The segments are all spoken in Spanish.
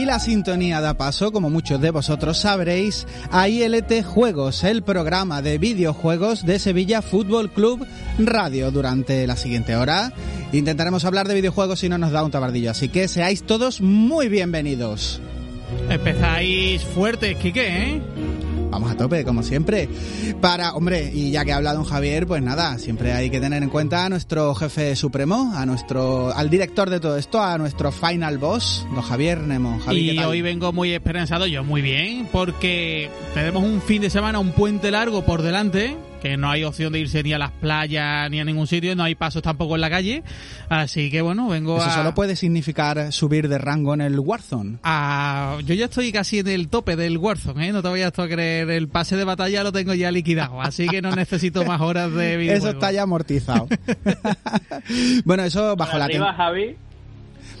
Y la sintonía da paso, como muchos de vosotros sabréis, a ILT Juegos, el programa de videojuegos de Sevilla Fútbol Club Radio. Durante la siguiente hora intentaremos hablar de videojuegos si no nos da un tabardillo, así que seáis todos muy bienvenidos. Empezáis fuertes, Quique, ¿eh? Vamos a tope, como siempre. Para, hombre, y ya que ha hablado don Javier, pues nada, siempre hay que tener en cuenta a nuestro jefe supremo, a nuestro, al director de todo esto, a nuestro final boss, don Javier Nemo. y hoy vengo muy esperanzado, yo muy bien, porque tenemos un fin de semana, un puente largo por delante que no hay opción de irse ni a las playas ni a ningún sitio, no hay pasos tampoco en la calle, así que bueno, vengo Eso solo puede significar subir de rango en el Warzone. Ah, yo ya estoy casi en el tope del Warzone, ¿eh? no te vayas a creer, el pase de batalla lo tengo ya liquidado, así que no necesito más horas de videojuego. Eso está ya amortizado. bueno, eso bajo la... Arriba, Javi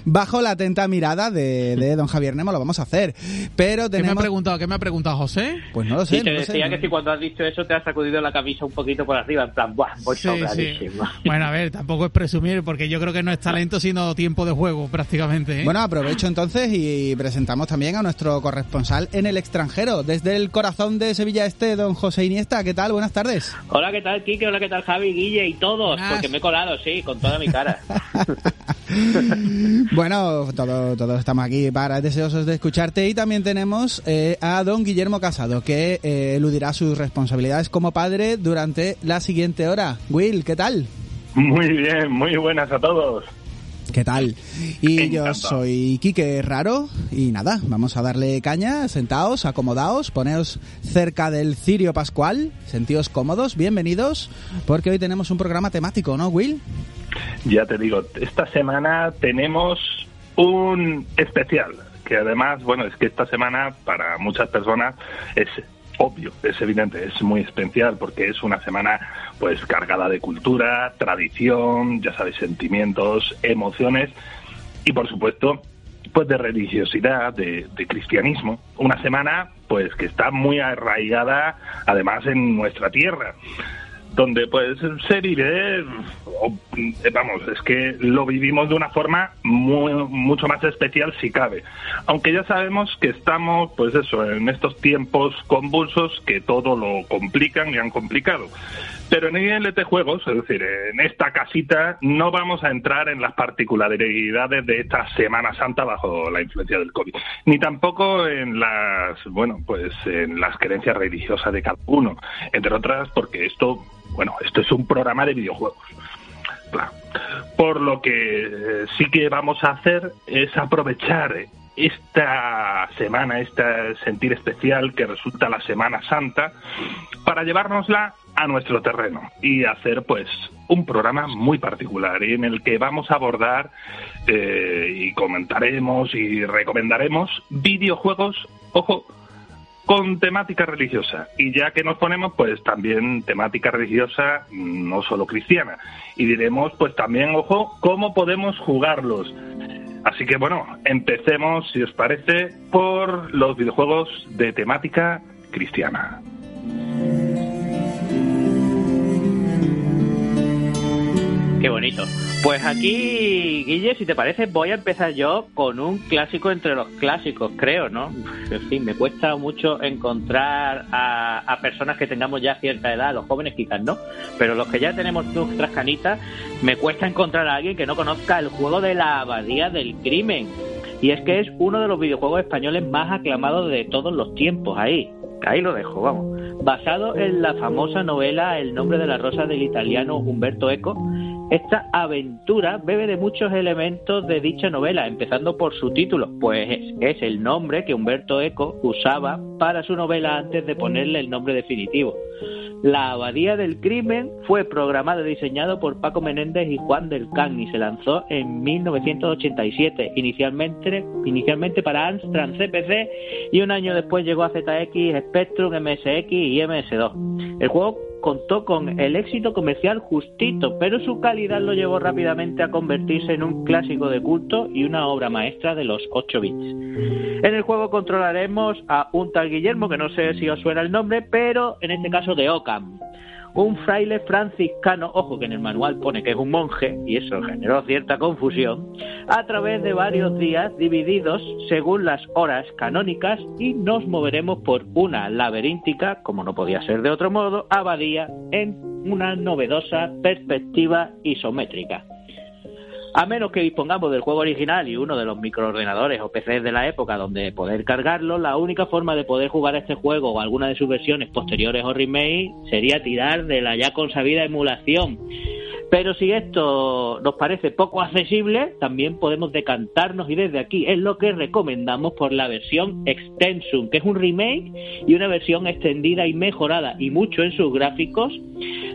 bajo la atenta mirada de, de, don Javier Nemo lo vamos a hacer. Pero tenemos... ¿Qué me ha preguntado? ¿Qué me ha preguntado José? Pues no lo sé. Sí, te no decía sé, que si cuando has dicho eso te has sacudido la camisa un poquito por arriba, en plan, ¡buah! Voy Sí, sí. sobradísimo. Bueno, a ver, tampoco es presumir, porque yo creo que no es talento, sino tiempo de juego, prácticamente. ¿eh? Bueno, aprovecho entonces y presentamos también a nuestro corresponsal en el extranjero, desde el corazón de Sevilla Este, don José Iniesta. ¿Qué tal? Buenas tardes. Hola, ¿qué tal, Kike? Hola, ¿qué tal, Javi, Guille y todos? Buenas. Porque me he colado, sí, con toda mi cara. bueno, todo- todos estamos aquí para deseosos de escucharte y también tenemos eh, a don Guillermo Casado que eh, eludirá sus responsabilidades como padre durante la siguiente hora. Will, ¿qué tal? Muy bien, muy buenas a todos. ¿Qué tal? Y yo soy Quique Raro y nada, vamos a darle caña, sentaos, acomodaos, poneos cerca del cirio pascual, sentíos cómodos, bienvenidos, porque hoy tenemos un programa temático, ¿no, Will? Ya te digo, esta semana tenemos un especial, que además, bueno, es que esta semana para muchas personas es obvio, es evidente, es muy especial porque es una semana pues cargada de cultura, tradición, ya sabes, sentimientos, emociones y por supuesto pues de religiosidad, de, de cristianismo. Una semana pues que está muy arraigada además en nuestra tierra donde pues se vive, o, eh, vamos, es que lo vivimos de una forma muy, mucho más especial si cabe. Aunque ya sabemos que estamos, pues eso, en estos tiempos convulsos que todo lo complican y han complicado. Pero en ILT Juegos, es decir, en esta casita, no vamos a entrar en las particularidades de esta Semana Santa bajo la influencia del COVID, ni tampoco en las, bueno, pues en las creencias religiosas de cada uno, entre otras porque esto, bueno, esto es un programa de videojuegos. Claro. Por lo que eh, sí que vamos a hacer es aprovechar esta semana, este sentir especial que resulta la Semana Santa, para llevárnosla a nuestro terreno y hacer pues un programa muy particular en el que vamos a abordar eh, y comentaremos y recomendaremos videojuegos, ojo, con temática religiosa. Y ya que nos ponemos, pues también temática religiosa, no solo cristiana. Y diremos, pues también, ojo, cómo podemos jugarlos. Así que bueno, empecemos, si os parece, por los videojuegos de temática cristiana. Qué bonito. Pues aquí, Guille, si te parece, voy a empezar yo con un clásico entre los clásicos, creo, ¿no? En fin, me cuesta mucho encontrar a, a personas que tengamos ya cierta edad, los jóvenes quizás no, pero los que ya tenemos nuestras canitas, me cuesta encontrar a alguien que no conozca el juego de la abadía del crimen. Y es que es uno de los videojuegos españoles más aclamados de todos los tiempos ahí. Ahí lo dejo, vamos. Basado en la famosa novela El nombre de la rosa del italiano Humberto Eco, esta aventura bebe de muchos elementos de dicha novela, empezando por su título, pues es, el nombre que Humberto Eco usaba para su novela antes de ponerle el nombre definitivo. La Abadía del Crimen fue programado y diseñado por Paco Menéndez y Juan del Can y se lanzó en 1987, inicialmente, inicialmente para Amstrad CPC y un año después llegó a ZX, Spectrum, MSX y MS2. El juego contó con el éxito comercial justito, pero su calidad lo llevó rápidamente a convertirse en un clásico de culto y una obra maestra de los 8 bits. En el juego controlaremos a un tal Guillermo, que no sé si os suena el nombre, pero en este caso de Ocam un fraile franciscano, ojo que en el manual pone que es un monje, y eso generó cierta confusión, a través de varios días divididos según las horas canónicas y nos moveremos por una laberíntica, como no podía ser de otro modo, abadía en una novedosa perspectiva isométrica. A menos que dispongamos del juego original y uno de los microordenadores o PCs de la época donde poder cargarlo, la única forma de poder jugar este juego o alguna de sus versiones posteriores o remake sería tirar de la ya consabida emulación. Pero si esto nos parece poco accesible, también podemos decantarnos y desde aquí es lo que recomendamos por la versión Extensum, que es un remake y una versión extendida y mejorada y mucho en sus gráficos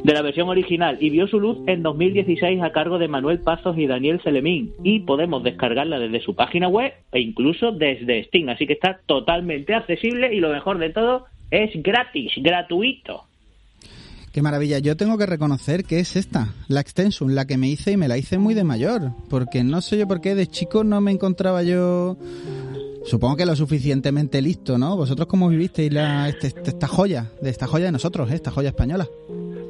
de la versión original. Y vio su luz en 2016 a cargo de Manuel Pazos y Daniel Selemín. Y podemos descargarla desde su página web e incluso desde Steam, así que está totalmente accesible y lo mejor de todo es gratis, gratuito. Qué maravilla. Yo tengo que reconocer que es esta, la Extensum, la que me hice y me la hice muy de mayor. Porque no sé yo por qué de chico no me encontraba yo. Supongo que lo suficientemente listo, ¿no? ¿Vosotros cómo vivisteis la, este, esta joya, de esta joya de nosotros, ¿eh? esta joya española?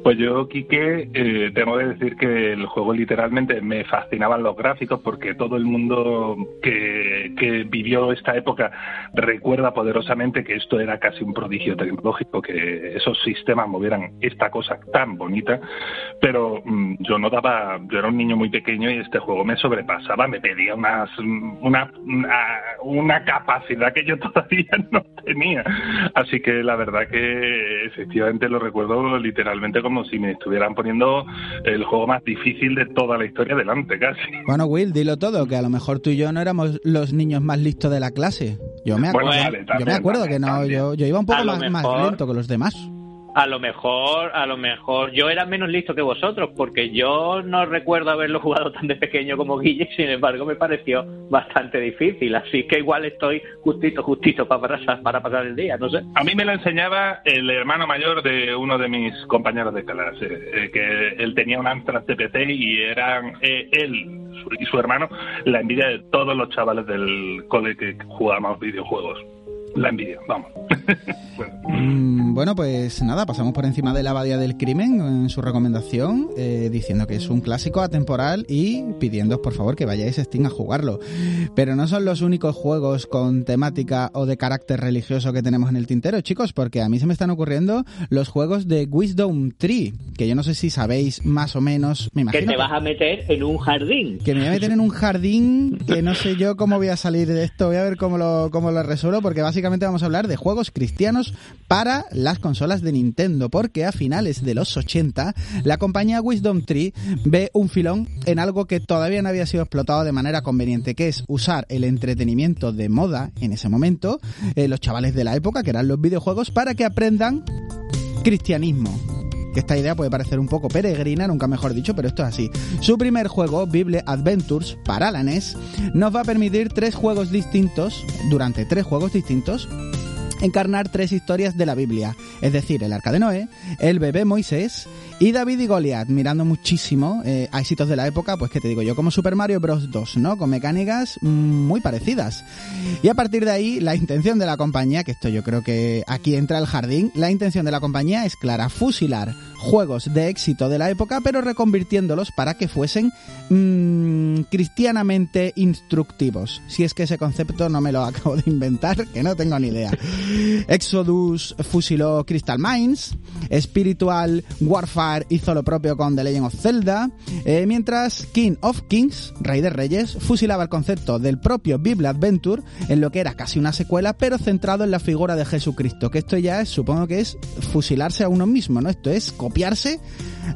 Pues yo, Quique, eh, tengo que decir que el juego literalmente me fascinaban los gráficos porque todo el mundo que, vivió esta época recuerda poderosamente que esto era casi un prodigio tecnológico, que esos sistemas movieran esta cosa tan bonita, pero mm, yo no daba, yo era un niño muy pequeño y este juego me sobrepasaba, me pedía unas, una, una capacidad que yo todavía no tenía. Así que la verdad que efectivamente lo recuerdo literalmente como si me estuvieran poniendo el juego más difícil de toda la historia delante, casi. Bueno, Will, dilo todo, que a lo mejor tú y yo no éramos los niños más listos de la clase. Yo me acuerdo, yo me acuerdo que no, yo, yo, iba un poco más, más lento que los demás a lo mejor, a lo mejor yo era menos listo que vosotros, porque yo no recuerdo haberlo jugado tan de pequeño como Guille, sin embargo me pareció bastante difícil, así que igual estoy justito, justito para pasar, para pasar el día, no sé. A mí me lo enseñaba el hermano mayor de uno de mis compañeros de clase, eh, que él tenía un Amstrad CPC y eran eh, él y su hermano la envidia de todos los chavales del cole que jugábamos videojuegos la envidia, vamos. Mm, bueno. pues nada, pasamos por encima de la Abadía del Crimen en su recomendación, eh, diciendo que es un clásico atemporal y pidiendo por favor que vayáis a Steam a jugarlo. Pero no son los únicos juegos con temática o de carácter religioso que tenemos en el tintero, chicos, porque a mí se me están ocurriendo los juegos de Wisdom Tree, que yo no sé si sabéis más o menos, me imagino. Que te vas a meter en un jardín. Que me voy a meter en un jardín que no sé yo cómo voy a salir de esto, voy a ver cómo lo, cómo lo resuelvo, porque básicamente vamos a hablar de juegos cristianos para las consolas de Nintendo, porque a finales de los 80 la compañía Wisdom Tree ve un filón en algo que todavía no había sido explotado de manera conveniente, que es usar el entretenimiento de moda en ese momento, eh, los chavales de la época, que eran los videojuegos, para que aprendan cristianismo que esta idea puede parecer un poco peregrina, nunca mejor dicho, pero esto es así. Su primer juego, Bible Adventures, para la NES, nos va a permitir tres juegos distintos, durante tres juegos distintos, encarnar tres historias de la Biblia, es decir, el arca de Noé, el bebé Moisés y David y Goliath, mirando muchísimo eh, a éxitos de la época, pues que te digo yo, como Super Mario Bros. 2, ¿no? Con mecánicas muy parecidas. Y a partir de ahí, la intención de la compañía, que esto yo creo que aquí entra el jardín, la intención de la compañía es clara, fusilar juegos de éxito de la época, pero reconvirtiéndolos para que fuesen mmm, cristianamente instructivos. Si es que ese concepto no me lo acabo de inventar, que no tengo ni idea. Exodus fusiló Crystal Mines, Spiritual Warfare hizo lo propio con The Legend of Zelda, eh, mientras King of Kings, Rey de Reyes, fusilaba el concepto del propio Bible Adventure en lo que era casi una secuela, pero centrado en la figura de Jesucristo, que esto ya es, supongo que es fusilarse a uno mismo, ¿no? Esto es copiarse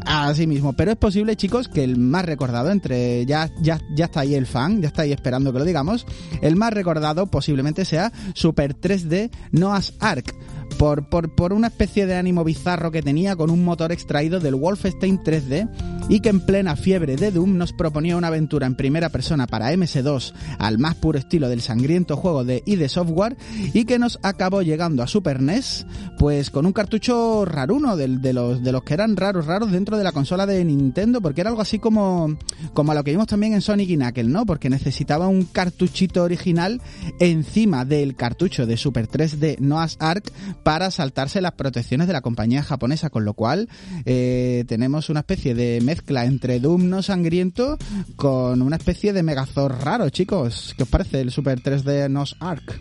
a sí mismo. Pero es posible, chicos, que el más recordado entre ya, ya, ya está ahí el fan, ya está ahí esperando que lo digamos. El más recordado posiblemente sea Super 3D Noah's Ark. Por, por, por, una especie de ánimo bizarro que tenía con un motor extraído del Wolfenstein 3D y que en plena fiebre de Doom nos proponía una aventura en primera persona para MS2 al más puro estilo del sangriento juego de ID Software y que nos acabó llegando a Super NES pues con un cartucho raruno de, de, los, de los que eran raros raros dentro de la consola de Nintendo porque era algo así como, como a lo que vimos también en Sonic y Knuckles, ¿no? Porque necesitaba un cartuchito original encima del cartucho de Super 3D Noah's Ark para saltarse las protecciones de la compañía japonesa, con lo cual eh, tenemos una especie de mezcla entre Doom no sangriento con una especie de Megazord raro, chicos. ¿Qué os parece el Super 3D Noah's Ark?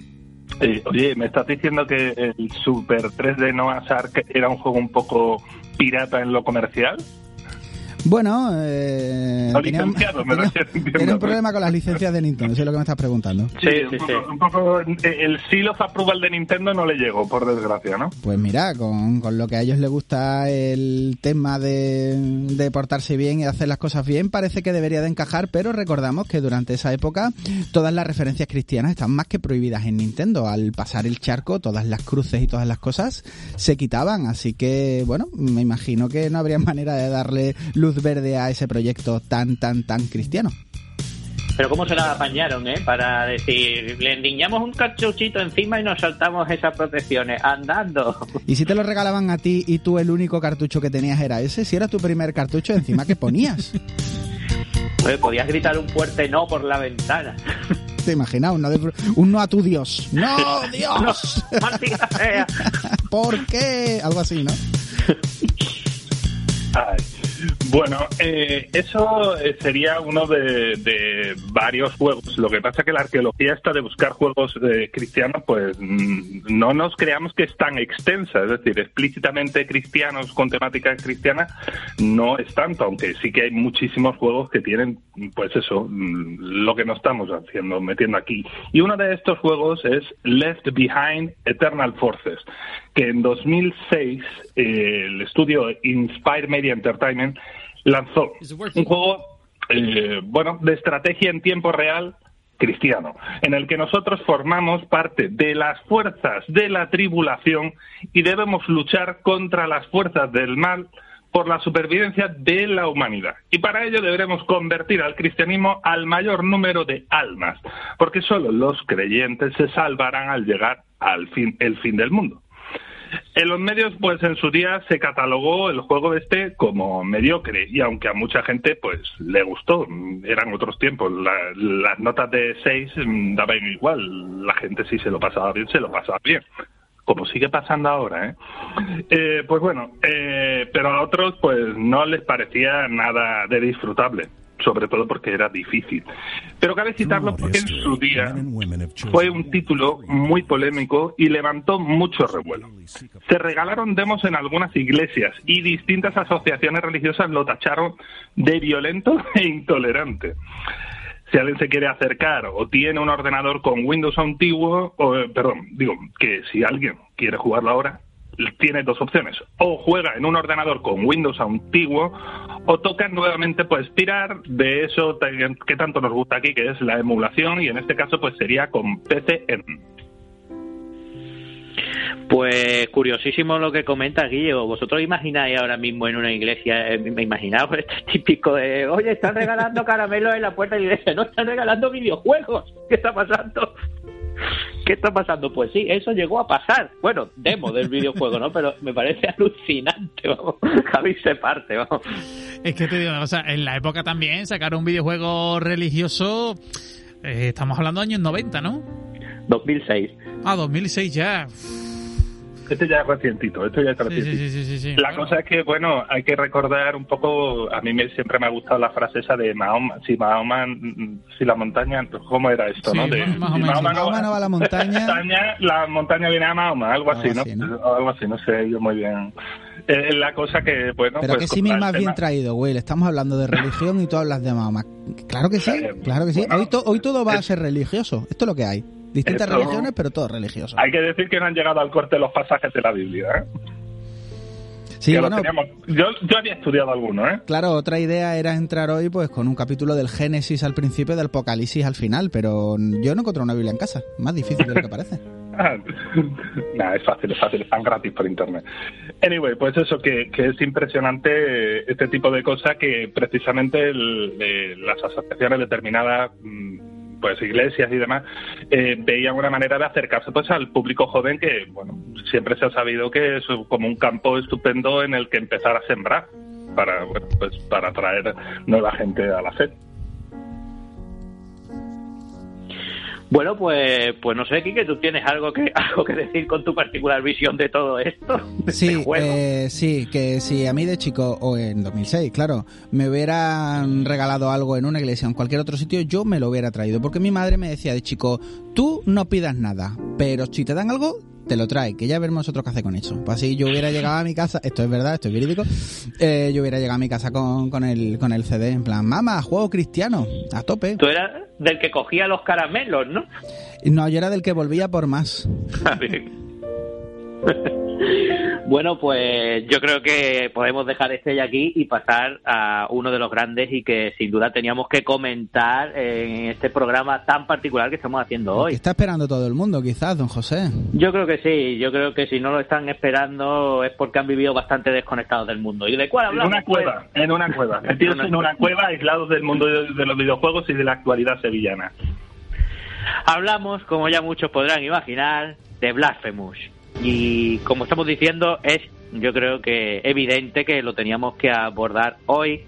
Eh, oye, ¿me estás diciendo que el Super 3D Noah's Ark era un juego un poco pirata en lo comercial? Bueno, eh, No tenía, licenciado, me tenía- entiendo. tenía un problema con las licencias de Nintendo, si es lo que me estás preguntando. Sí, sí, un, sí. un poco, eh, el seal of approval de Nintendo no le llegó, por desgracia, ¿no? Pues mira, con, con lo que a ellos les gusta el tema de, de portarse bien y hacer las cosas bien, parece que debería de encajar, pero recordamos que durante esa época todas las referencias cristianas están más que prohibidas en Nintendo. Al pasar el charco, todas las cruces y todas las cosas se quitaban, así que bueno, me imagino que no habría manera de darle luz verde a ese proyecto tan, tan, tan cristiano. Pero cómo se la apañaron, ¿eh? Para decir, le endiñamos un cartuchito encima y nos saltamos esas protecciones, andando. Y si te lo regalaban a ti y tú el único cartucho que tenías era ese, si era tu primer cartucho, encima que ponías. Oye, podías gritar un fuerte no por la ventana. ¿Te imaginas? Un no, de- un no a tu Dios. ¡No, Dios! ¡Maldita sea! ¿Por qué? Algo así, ¿no? Ay. Bueno, eh, eso eh, sería uno de, varios juegos. Lo que pasa que la arqueología está de buscar juegos eh, cristianos, pues mm, no nos creamos que es tan extensa. Es decir, explícitamente cristianos con temática cristiana no es tanto, aunque sí que hay muchísimos juegos que tienen, pues eso, mm, lo que no estamos haciendo, metiendo aquí. Y uno de estos juegos es Left Behind Eternal Forces, que en 2006 eh, el estudio Inspire Media Entertainment lanzó un juego, eh, bueno, de estrategia en tiempo real cristiano, en el que nosotros formamos parte de las fuerzas de la tribulación y debemos luchar contra las fuerzas del mal por la supervivencia de la humanidad. Y para ello deberemos convertir al cristianismo al mayor número de almas, porque solo los creyentes se salvarán al llegar al fin, el fin del mundo. En los medios, pues en su día se catalogó el juego este como mediocre y aunque a mucha gente pues le gustó, eran otros tiempos, la- las notas de 6 daban igual, la gente si se lo pasaba bien, se lo pasaba bien, como sigue pasando ahora, ¿eh? Eh, pues bueno, eh, pero a otros pues no les parecía nada de disfrutable, sobre todo porque era difícil. Pero cabe citarlo porque en su día fue un título muy polémico y levantó mucho revuelo. Se regalaron demos en algunas iglesias y distintas asociaciones religiosas lo tacharon de violento e intolerante. Si alguien se quiere acercar o tiene un ordenador con Windows antiguo, o, eh, perdón, digo que si alguien quiere jugarlo ahora, tiene dos opciones. O juega en un ordenador con Windows antiguo o toca nuevamente pues tirar de eso que tanto nos gusta aquí, que es la emulación y en este caso pues sería con PCM. Pues curiosísimo lo que comenta Guillo. ¿Vosotros imagináis ahora mismo en una iglesia, eh, me imaginaos este típico de, oye, están regalando caramelos en la puerta de la iglesia, no están regalando videojuegos? ¿Qué está pasando? ¿Qué está pasando? Pues sí, eso llegó a pasar. Bueno, demo del videojuego, ¿no? Pero me parece alucinante, vamos. Javi se parte, vamos. Es que te digo una cosa, en la época también sacar un videojuego religioso, eh, estamos hablando de años 90, ¿no? 2006. Ah, 2006 ya. Este ya es recientito, esto ya es recientito. la cosa es que, bueno, hay que recordar un poco, a mí me, siempre me ha gustado la frase esa de Mahoma, si Mahoma, si la montaña, ¿cómo era esto, no? De, Mahoma, si Mahoma, no, va a la montaña, la montaña viene a Mahoma, algo, así, ¿no? Algo así, no sé yo muy bien. Eh, la cosa que, bueno... Pero pues, que sí más bien traído, güey. Estamos hablando de religión y tú hablas de Mahoma. Claro que sí, claro que sí. hoy, hoy todo va a ser religioso. Esto es lo que hay. Distintas religiones, pero todo religioso. Hay que decir que no han llegado al corte los pasajes de la Biblia, ¿eh? Sí, yo, yo, había estudiado alguno, ¿eh? Claro, otra idea era entrar hoy pues con un capítulo del Génesis al principio y del Apocalipsis al final, pero yo no encontré una Biblia en casa. Más difícil de lo que parece. Nada, es fácil, es fácil, están gratis por internet. Anyway, pues eso, que, es impresionante este tipo de cosas que precisamente las asociaciones determinadas mm, pues iglesias y demás eh, veían una manera de acercarse pues al público joven que bueno siempre se ha sabido que es como un campo estupendo en el que empezar a sembrar para bueno, pues para atraer nueva gente a la fe Bueno, pues, pues no sé, Kike, tú tienes algo que, algo que decir con tu particular visión de todo esto. sí, eh, sí, que si a mí de chico, o en 2006, claro, me hubieran regalado algo en una iglesia o en cualquier otro sitio, yo me lo hubiera traído. Porque mi madre me decía de chico, tú no pidas nada, pero si te dan algo, te lo trae, que ya veremos nosotros qué hace con eso. Pues así yo hubiera llegado a mi casa, esto es verdad, esto es verídico, eh, yo hubiera llegado a mi casa con, con, el, con el CD, en plan, mamá, juego cristiano, a tope. Tú eras del que cogía los caramelos, ¿no? No, yo era del que volvía por más. Bueno, pues yo creo que podemos dejar este ya aquí y pasar a uno de los grandes y que sin duda teníamos que comentar en este programa tan particular que estamos haciendo hoy. está esperando todo el mundo, quizás, don José. Yo creo que sí, yo creo que si no lo están esperando es porque han vivido bastante desconectados del mundo. ¿Y de cuál hablamos? En una cueva, en una cueva, metidos en una cueva, aislados del mundo de los videojuegos y de la actualidad sevillana. Hablamos, como ya muchos podrán imaginar, de Blasphemous y como estamos diciendo, es yo creo que evidente que lo teníamos que abordar hoy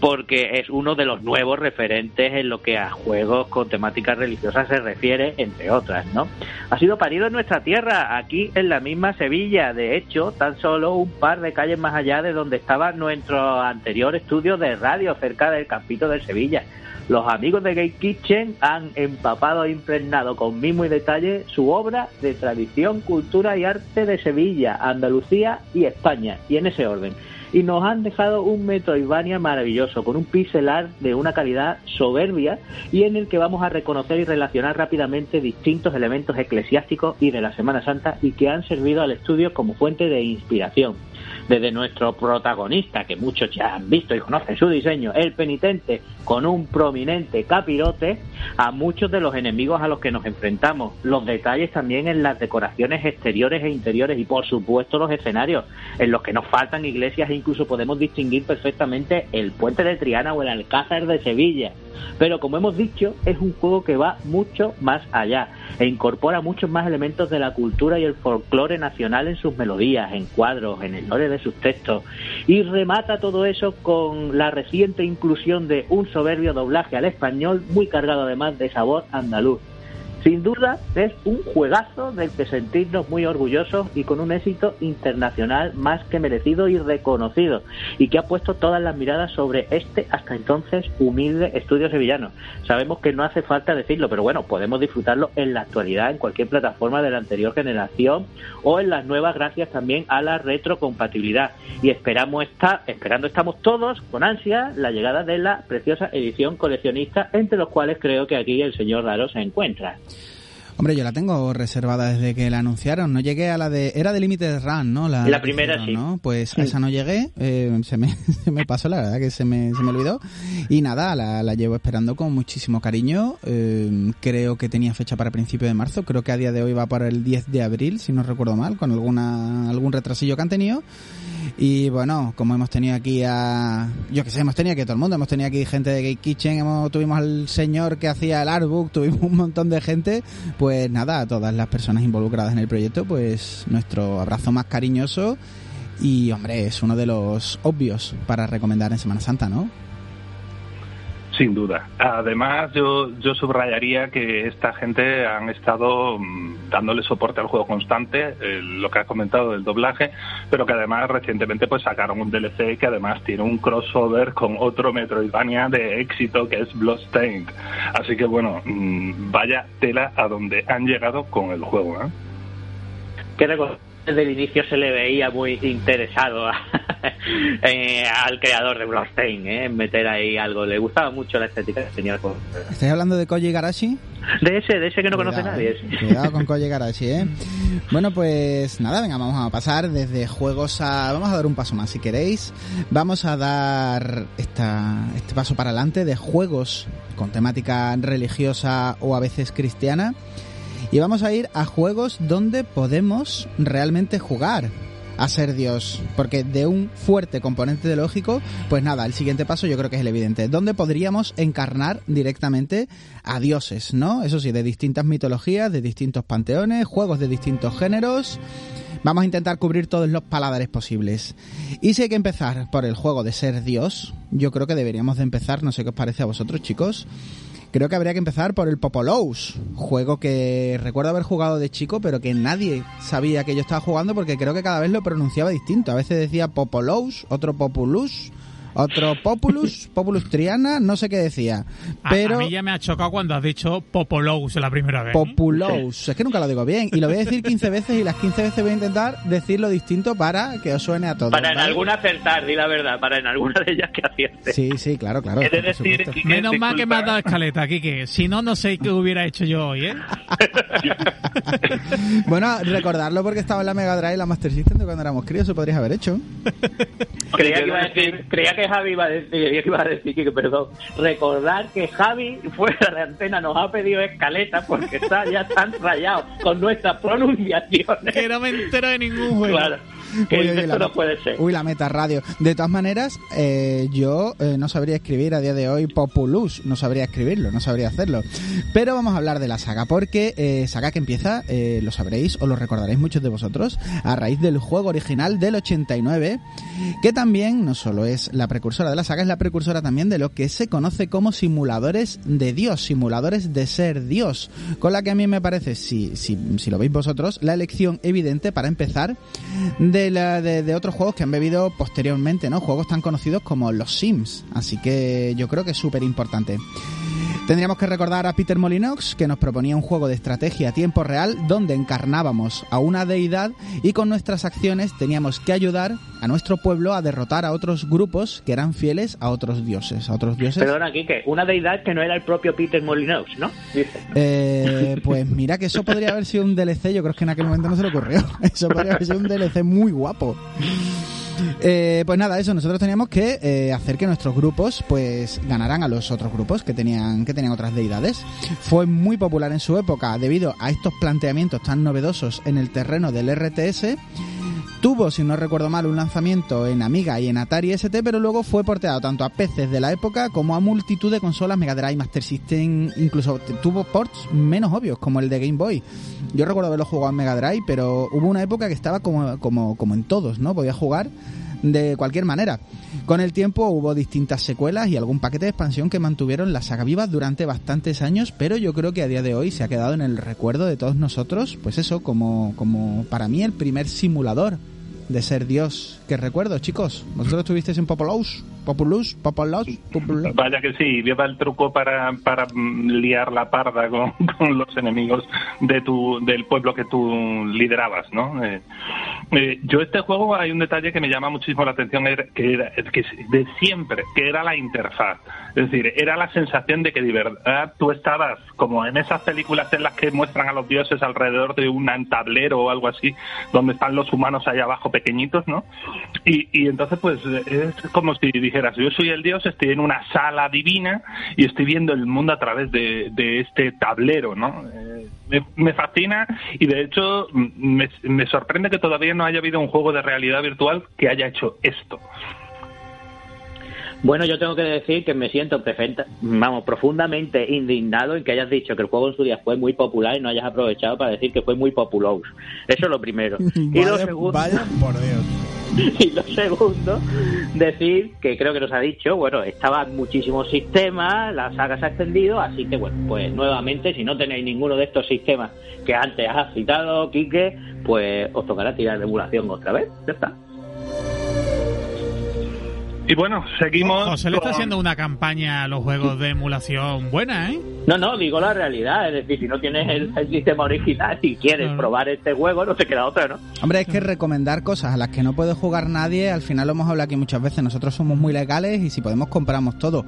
porque es uno de los nuevos referentes en lo que a juegos con temáticas religiosas se refiere, entre otras, ¿no? Ha sido parido en nuestra tierra, aquí en la misma Sevilla, de hecho, tan solo un par de calles más allá de donde estaba nuestro anterior estudio de radio, cerca del campito de Sevilla. Los amigos de Gate Kitchen han empapado e impregnado con mismo y detalle su obra de tradición, cultura y arte de Sevilla, Andalucía y España, y en ese orden. Y nos han dejado un Metroidvania maravilloso, con un pixel art de una calidad soberbia y en el que vamos a reconocer y relacionar rápidamente distintos elementos eclesiásticos y de la Semana Santa y que han servido al estudio como fuente de inspiración desde nuestro protagonista, que muchos ya han visto y conocen su diseño, el penitente, con un prominente capirote, a muchos de los enemigos a los que nos enfrentamos. Los detalles también en las decoraciones exteriores e interiores y, por supuesto, los escenarios, en los que nos faltan iglesias e incluso podemos distinguir perfectamente el puente de Triana o el Alcázar de Sevilla. Pero, como hemos dicho, es un juego que va mucho más allá e incorpora muchos más elementos de la cultura y el folclore nacional en sus melodías, en cuadros, en el lore de sus textos, y remata todo eso con la reciente inclusión de un soberbio doblaje al español muy cargado además de sabor andaluz. Sin duda es un juegazo del que sentirnos muy orgullosos y con un éxito internacional más que merecido y reconocido y que ha puesto todas las miradas sobre este hasta entonces humilde estudio sevillano. Sabemos que no hace falta decirlo, pero bueno, podemos disfrutarlo en la actualidad en cualquier plataforma de la anterior generación o en las nuevas gracias también a la retrocompatibilidad y esperamos estar, esperando estamos todos con ansia la llegada de la preciosa edición coleccionista entre los cuales creo que aquí el señor Raro se encuentra. Hombre, yo la tengo reservada desde que la anunciaron. No llegué a la de... Era de Limited Run, ¿no? La, la primera sí. ¿no? Pues a esa no llegué. Eh, se, me, se me pasó, la verdad que se me, se me olvidó. Y nada, la, la llevo esperando con muchísimo cariño. Eh, creo que tenía fecha para principio de marzo. Creo que a día de hoy va para el 10 de abril, si no recuerdo mal, con alguna algún retrasillo que han tenido. Y bueno, como hemos tenido aquí a. Yo que sé, hemos tenido aquí a todo el mundo. Hemos tenido aquí gente de Gate Kitchen, hemos, tuvimos al señor que hacía el artbook, tuvimos un montón de gente. Pues nada, a todas las personas involucradas en el proyecto, pues nuestro abrazo más cariñoso. Y hombre, es uno de los obvios para recomendar en Semana Santa, ¿no? Sin duda. Además, yo, yo subrayaría que esta gente han estado mm, dándole soporte al juego constante, eh, lo que has comentado del doblaje, pero que además recientemente pues sacaron un DLC que además tiene un crossover con otro Metroidvania de éxito que es Bloodstained. Así que bueno, mm, vaya tela a donde han llegado con el juego. ¿eh? ¿Qué desde el inicio se le veía muy interesado eh, al creador de Bloodstained ¿eh? en meter ahí algo. Le gustaba mucho la estética que tenía el juego. ¿Estáis hablando de Koji Garashi? De ese, de ese que no conoce nadie. Eh. Cuidado con Koji Garashi, ¿eh? Bueno, pues nada, venga, vamos a pasar desde juegos a... Vamos a dar un paso más, si queréis. Vamos a dar esta, este paso para adelante de juegos con temática religiosa o a veces cristiana y vamos a ir a juegos donde podemos realmente jugar a ser Dios, porque de un fuerte componente de lógico, pues nada, el siguiente paso yo creo que es el evidente, donde podríamos encarnar directamente a dioses, ¿no? Eso sí, de distintas mitologías, de distintos panteones, juegos de distintos géneros. Vamos a intentar cubrir todos los paladares posibles. Y si hay que empezar por el juego de ser Dios, yo creo que deberíamos de empezar, no sé qué os parece a vosotros chicos, Creo que habría que empezar por el Popolous, juego que recuerdo haber jugado de chico, pero que nadie sabía que yo estaba jugando porque creo que cada vez lo pronunciaba distinto. A veces decía Popolous, otro Populus otro Populus, Populus Triana, no sé qué decía. Pero... A, mí ya me ha chocado cuando has dicho Populous la primera vez. Populous, es que nunca lo digo bien. Y lo voy a decir 15 veces y las 15 veces voy a intentar decirlo distinto para que os suene a todos. Para en alguna acertar, di la verdad, para en alguna de ellas que acierte. Sí, sí, claro, claro. decir, Menos mal que me has dado escaleta, Kike. Si no, no sé qué hubiera hecho yo hoy, ¿eh? bueno, recordarlo porque estaba en la Mega Drive y la Master System de cuando éramos críos, eso podrías haber hecho. creía que iba a decir, creía que que Javi iba a decir, que iba a decir que, perdón, recordar que Javi fuera de antena nos ha pedido escaleta porque está ya tan rayado con nuestras pronunciaciones. Que no me entero de ningún juego. Claro uy, la, no puede ser. Uy, la meta radio. De todas maneras, eh, yo eh, no sabría escribir a día de hoy Populus, no sabría escribirlo, no sabría hacerlo. Pero vamos a hablar de la saga, porque eh, saga que empieza, lo sabréis o lo recordaréis muchos de vosotros, a raíz del juego original del 89, que también no solo es la precursora de la saga, es la precursora también de lo que se conoce como simuladores de Dios, simuladores de ser Dios, con la que a mí me parece, si, si, si lo veis vosotros, la elección evidente para empezar de de, otros juegos que han bebido posteriormente, ¿no? Juegos tan conocidos como los Sims. Así que yo creo que es súper importante. Tendríamos que recordar a Peter Molinox, que nos proponía un juego de estrategia a tiempo real donde encarnábamos a una deidad y con nuestras acciones teníamos que ayudar a nuestro pueblo a derrotar a otros grupos que eran fieles a otros dioses, a otros dioses. Perdona, aquí que una deidad que no era el propio Peter Molinox, ¿no? Eh, pues mira que eso podría haber sido un DLC, yo creo que en aquel momento no se le ocurrió. Eso podría haber sido un DLC muy guapo. Eh, pues nada, eso, nosotros teníamos que eh, hacer que nuestros grupos pues ganaran a los otros grupos que tenían, que tenían otras deidades. Fue muy popular en su época debido a estos planteamientos tan novedosos en el terreno del RTS. Tuvo, si no recuerdo mal, un lanzamiento en Amiga y en Atari ST, pero luego fue porteado tanto a PCs de la época como a multitud de consolas Mega Drive, Master System, incluso tuvo ports menos obvios, como el de Game Boy. Yo recuerdo haberlo jugado en Mega Drive, pero hubo una época que estaba como, como, como en todos, ¿no? Podía jugar de cualquier manera. Con el tiempo hubo distintas secuelas y algún paquete de expansión que mantuvieron la saga viva durante bastantes años, pero yo creo que a día de hoy se ha quedado en el recuerdo de todos nosotros, pues eso, como, como para mí el primer simulador de ser Dios que recuerdo, chicos. ¿Vosotros estuvisteis en Populous? Populous, Populous, Populous. Vaya que sí, lleva el truco para, para liar la parda con, con, los enemigos de tu, del pueblo que tú liderabas, ¿no? Eh, eh, yo este juego hay un detalle que me llama muchísimo la atención, que era que de siempre, que era la interfaz. Es decir, era la sensación de que de verdad tú estabas como en esas películas en las que muestran a los dioses alrededor de un tablero o algo así, donde están los humanos allá abajo pequeñitos, ¿no? Y, y entonces pues es como si dijeras, yo soy el dios, estoy en una sala divina y estoy viendo el mundo a través de, de este tablero, ¿no? Eh, me, me, fascina y de hecho me, me sorprende que todavía no haya habido un juego de realidad virtual que haya hecho esto. Bueno, yo tengo que decir que me siento perfecta, vamos, profundamente indignado en que hayas dicho que el juego en su día fue muy popular y no hayas aprovechado para decir que fue muy popular. Eso es lo primero. y lo segundo, vaya por Dios. y lo segundo, decir que creo que nos ha dicho, bueno, estaban muchísimos sistemas, la saga se ha extendido, así que bueno, pues nuevamente, si no tenéis ninguno de estos sistemas que antes has citado, Quique, pues os tocará tirar de otra vez, ya está. Y bueno, seguimos. José le está haciendo una campaña a los juegos de emulación buena, ¿eh? No, no, digo la realidad. Es decir, si no tienes el, sistema original y quieres probar este juego, no te queda otra, ¿no? Hombre, es que recomendar cosas a las que no puede jugar nadie, al final lo hemos hablado aquí muchas veces. Nosotros somos muy legales y si podemos compramos todo.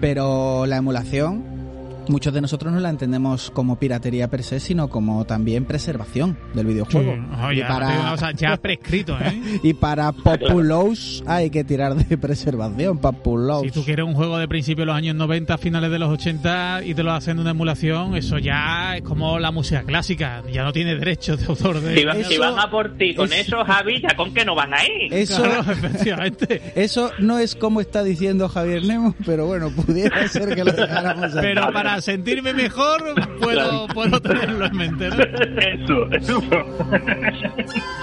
Pero la emulación muchos de nosotros no la entendemos como piratería per se, sino como también preservación del videojuego. y para... o sea, ya prescrito, ¿eh? y para Populous hay que tirar de preservación, Populous. Si tú quieres un juego de principios de los años 90, finales de los 80 y te lo hacen una emulación, eso ya es como la música clásica, ya no tiene derechos de autor de... Si, van a por ti con eso, Javi, ¿ya con qué no van ahí? Eso, efectivamente. Eso no es como está diciendo Javier Nemo, pero bueno, pudiera ser que lo dejáramos Pero para sentirme mejor puedo, puedo tenerlo en mente. Eso, eso.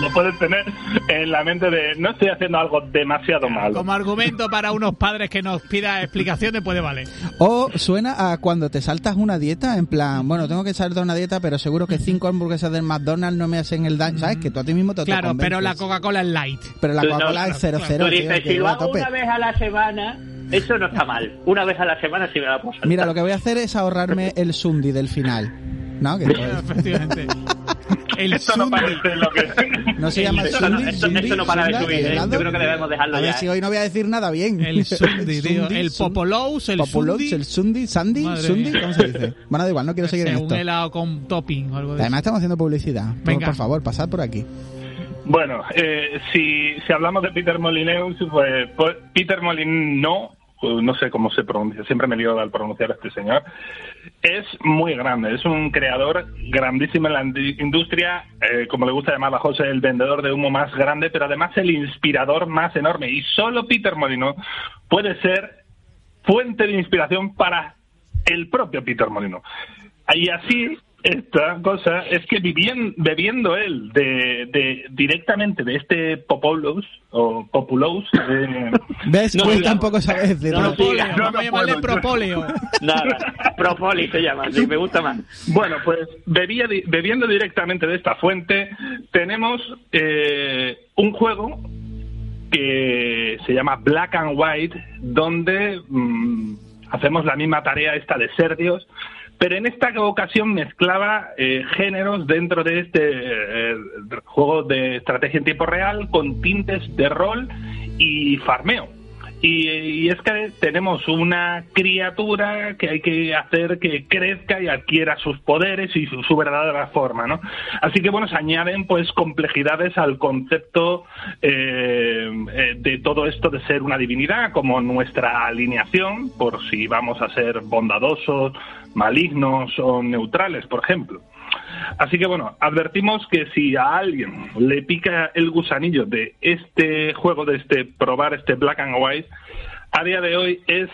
Lo puedes tener en la mente de no estoy haciendo algo demasiado malo. Como argumento para unos padres que nos pida explicaciones puede valer. O suena a cuando te saltas una dieta, en plan, bueno, tengo que saltar una dieta, pero seguro que cinco hamburguesas del McDonald's no me hacen el daño, ¿sabes? Que tú a ti mismo te Claro, pero la Coca-Cola es light. Pero la Coca-Cola es 00. Cero, si lo hago una vez a la semana eso no está mal. Una vez a la semana sí me la puedo Mira, lo que voy a hacer es ahorrarme el Sundi del final. ¿No? Que Efectivamente. El esto no parece lo que... ¿No se llama esto, Sundi? Esto, esto, no para de subir, ¿eh? Yo creo que debemos dejarlo a ya. ver si hoy no voy a decir nada bien. El Sundi, tío. El Popolous, el Popolous, Sundi. el Sundi, Sandy, Sundi, ¿cómo se dice? Bueno, da igual, no quiero seguir en esto. Un helado con topping o algo de Además estamos haciendo publicidad. Venga. Por, favor, pasad por aquí. Bueno, eh, si, si hablamos de Peter Molineus, pues, pues Peter Molin no no sé cómo se pronuncia, siempre me lío al pronunciar este señor, es muy grande, es un creador grandísimo en la industria, eh, como le gusta llamar a José, el vendedor de humo más grande, pero además el inspirador más enorme. Y solo Peter Molino puede ser fuente de inspiración para el propio Peter Molino. Y así esta cosa es que viviendo, bebiendo él de, de, directamente de este Populous o Populous eh, ves no, pues tampoco sabes de no, no, no, vamos a llamarle propóleo. nada propoli se llama sí, me gusta más. Bueno pues bebía, bebiendo directamente de esta fuente tenemos eh, un juego que se llama Black and White donde mmm, hacemos la misma tarea esta de ser Dios pero en esta ocasión mezclaba eh, géneros dentro de este eh, juego de estrategia en tiempo real con tintes de rol y farmeo. Y, es que tenemos una criatura que hay que hacer que crezca y adquiera sus poderes y su, verdadera forma, ¿no? Así que, bueno, se añaden pues complejidades al concepto eh, de todo esto de ser una divinidad, como nuestra alineación, por si vamos a ser bondadosos, malignos o neutrales, por ejemplo. Así que bueno, advertimos que si a alguien le pica el gusanillo de este juego, de este probar este Black and White, a día de hoy es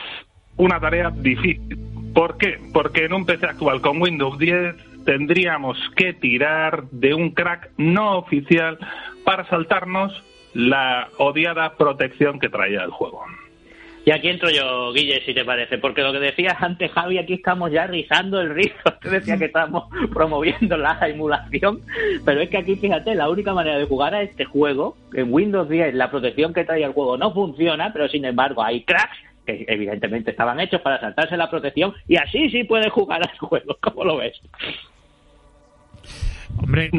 una tarea difícil. ¿Por qué? Porque en un PC actual con Windows 10 tendríamos que tirar de un crack no oficial para saltarnos la odiada protección que traía el juego. Y aquí entro yo, Guille, si te parece, porque lo que decías antes, Javi, aquí estamos ya rizando el rizo. Te decía que estamos promoviendo la emulación, pero es que aquí, fíjate, la única manera de jugar a este juego, en Windows 10, la protección que trae el juego no funciona, pero sin embargo hay cracks que evidentemente estaban hechos para saltarse la protección y así sí puedes jugar al juego, ¿cómo lo ves? Hombre,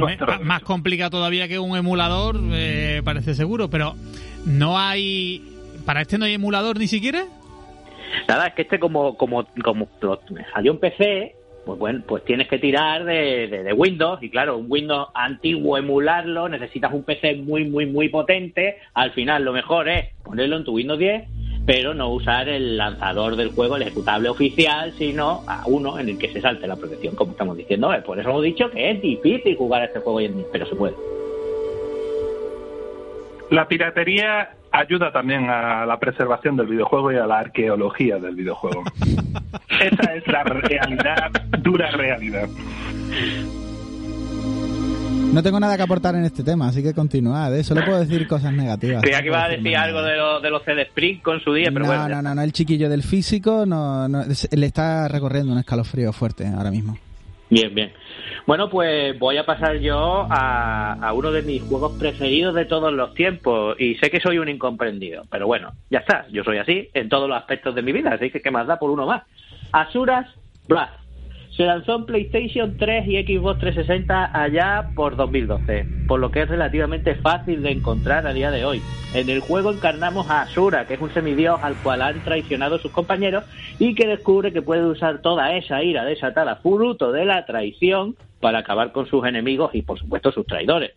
más complicado todavía que un emulador, eh, parece seguro, pero no hay ¿Para este no hay emulador ni siquiera? Nada, es que este como, como, como salió un PC, pues bueno, pues tienes que tirar de, Windows y claro, un Windows antiguo emularlo, necesitas un PC muy, muy, muy potente. Al final lo mejor es ponerlo en tu Windows 10, pero no usar el lanzador del juego, el ejecutable oficial, sino a uno en el que se salte la protección, como estamos diciendo. Por eso hemos dicho que es difícil jugar a este juego hoy en día, pero se puede. La piratería ayuda también a la preservación del videojuego y a la arqueología del videojuego. Esa es la realidad, dura realidad. No tengo nada que aportar en este tema, así que continuad, ¿eh? Solo puedo decir cosas negativas. Creía que iba a decir algo de, lo, de los CD Spring con su día, pero no, bueno. No, no, no, el chiquillo del físico no, no, le está recorriendo un escalofrío fuerte ahora mismo. Bien, bien. Bueno, pues voy a pasar yo a, a, uno de mis juegos preferidos de todos los tiempos. Y sé que soy un incomprendido, pero bueno, ya está. Yo soy así en todos los aspectos de mi vida, así que ¿qué más da por uno más? Asuras Blast. Se lanzó en PlayStation 3 y Xbox 360 allá por 2012, por lo que es relativamente fácil de encontrar a día de hoy. En el juego encarnamos a Asura, que es un semidios al cual han traicionado sus compañeros y que descubre que puede usar toda esa ira desatada fruto de la traición para acabar con sus enemigos y por supuesto sus traidores.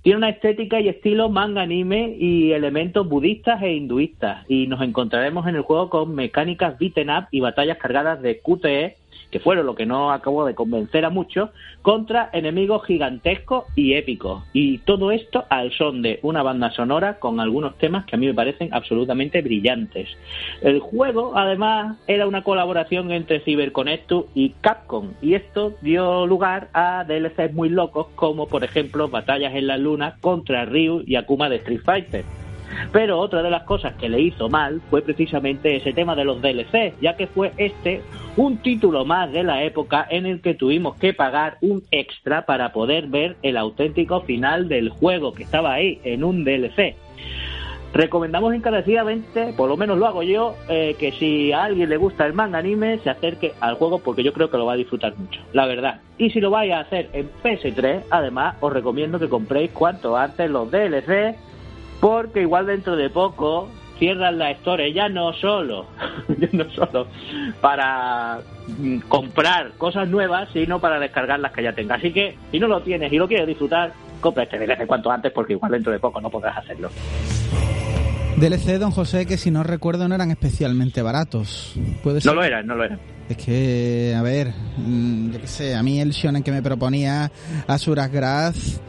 Tiene una estética y estilo manga anime y elementos budistas e hinduistas y nos encontraremos en el juego con mecánicas beaten up y batallas cargadas de QTE que fueron lo que no acabó de convencer a muchos, contra enemigos gigantescos y épicos. Y todo esto al son de una banda sonora con algunos temas que a mí me parecen absolutamente brillantes. El juego, además, era una colaboración entre CyberConnectus y Capcom, y esto dio lugar a DLCs muy locos, como por ejemplo Batallas en la Luna contra Ryu y Akuma de Street Fighter. Pero otra de las cosas que le hizo mal fue precisamente ese tema de los DLC, ya que fue este un título más de la época en el que tuvimos que pagar un extra para poder ver el auténtico final del juego que estaba ahí en un DLC. Recomendamos encarecidamente, por lo menos lo hago yo, eh, que si a alguien le gusta el manga anime se acerque al juego porque yo creo que lo va a disfrutar mucho, la verdad. Y si lo vais a hacer en PS3, además os recomiendo que compréis cuanto antes los DLC porque igual dentro de poco cierran la historia ya no solo ya no solo para mm, comprar cosas nuevas sino para descargar las que ya tengas así que si no lo tienes y lo quieres disfrutar compra este DLC cuanto antes porque igual dentro de poco no podrás hacerlo DLC, don José, que si no recuerdo no eran especialmente baratos. ¿Puede ser? No lo eran, no lo eran. Es que, a ver, mm, yo qué sé, a mí el shonen que me proponía Asuras Graz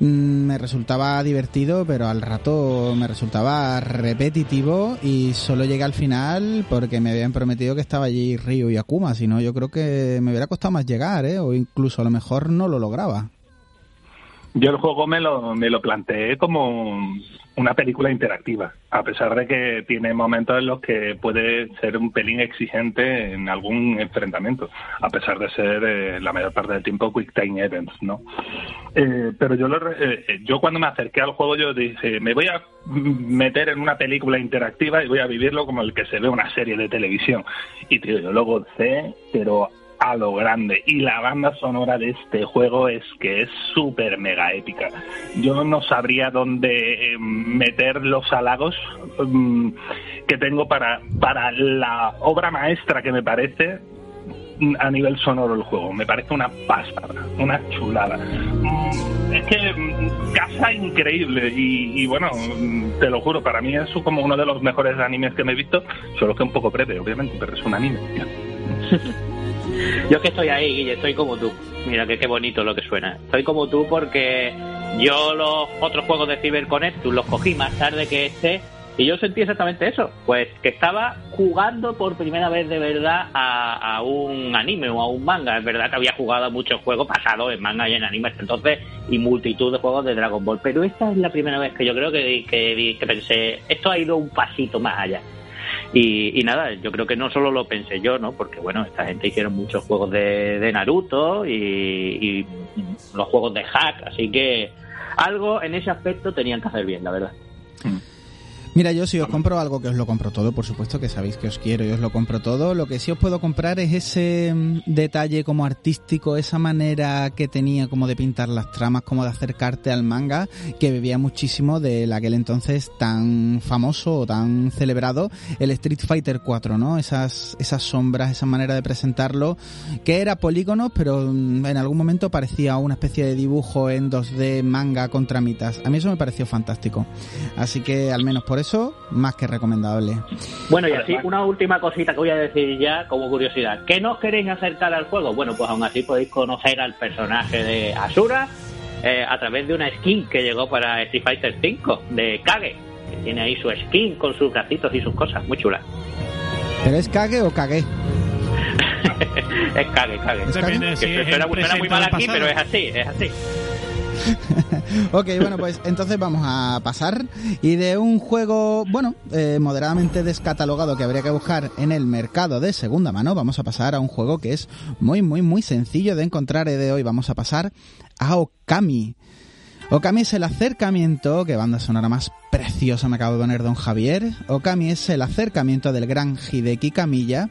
me resultaba divertido, pero al rato me resultaba repetitivo y solo llegué al final porque me habían prometido que estaba allí Ryu y Akuma, si no yo creo que me hubiera costado más llegar, ¿eh? o incluso a lo mejor no lo lograba. Yo el juego me lo, me lo planteé como una película interactiva, a pesar de que tiene momentos en los que puede ser un pelín exigente en algún enfrentamiento, a pesar de ser eh, la mayor parte del tiempo quick time events, ¿no? Eh, pero yo, lo, eh, yo cuando me acerqué al juego yo dije, me voy a meter en una película interactiva y voy a vivirlo como el que se ve una serie de televisión. Y tío, yo lo gocé, pero a lo grande. Y la banda sonora de este juego es que es súper mega épica. Yo no sabría dónde meter los halagos um, que tengo para, para la obra maestra que me parece a nivel sonoro el juego. Me parece una pasada, una chulada. Es que casa increíble y, y, bueno, te lo juro, para mí es como uno de los mejores animes que me he visto, solo que un poco breve, obviamente, pero es un anime. Yo que estoy ahí, Guille, estoy como tú. Mira que qué bonito lo que suena. Estoy como tú porque yo los otros juegos de CyberConnect los cogí más tarde que este y yo sentí exactamente eso. Pues que estaba jugando por primera vez de verdad a, a un anime o a un manga. Es verdad que había jugado a muchos juegos pasados en manga y en anime entonces y multitud de juegos de Dragon Ball. Pero esta es la primera vez que yo creo que, que, que pensé, esto ha ido un pasito más allá. Y, y, nada, yo creo que no solo lo pensé yo, ¿no? Porque bueno, esta gente hicieron muchos juegos de, de Naruto y, y, los juegos de Hack, así que algo en ese aspecto tenían que hacer bien, la verdad. Mira, yo si os compro algo que os lo compro todo, por supuesto que sabéis que os quiero y os lo compro todo, lo que sí os puedo comprar es ese detalle como artístico, esa manera que tenía como de pintar las tramas, como de acercarte al manga, que bebía muchísimo de aquel entonces tan famoso o tan celebrado, el Street Fighter 4, ¿no? Esas, esas sombras, esa manera de presentarlo, que era polígono, pero en algún momento parecía una especie de dibujo en 2D manga con tramitas. A mí eso me pareció fantástico. Así que al menos por eso, más que recomendable. Bueno, y así una última cosita que voy a decir ya como curiosidad. ¿Qué nos queréis acercar al juego? Bueno, pues aún así podéis conocer al personaje de Asura eh, a través de una skin que llegó para Street Fighter V de Kage, que tiene ahí su skin con sus bracitos y sus cosas, muy chula. ¿Pero es Kage o Kage? es Kage, Kage. Que es suena, el suena muy mal aquí, pasado. pero es así, es así. ok, bueno, pues entonces vamos a pasar y de un juego, bueno, eh, moderadamente descatalogado que habría que buscar en el mercado de segunda mano, vamos a pasar a un juego que es muy, muy, muy sencillo de encontrar y de hoy. Vamos a pasar a Okami. Okami es el acercamiento, que banda sonora más preciosa me acabo de poner Don Javier. Okami es el acercamiento del gran Hideki Kamiya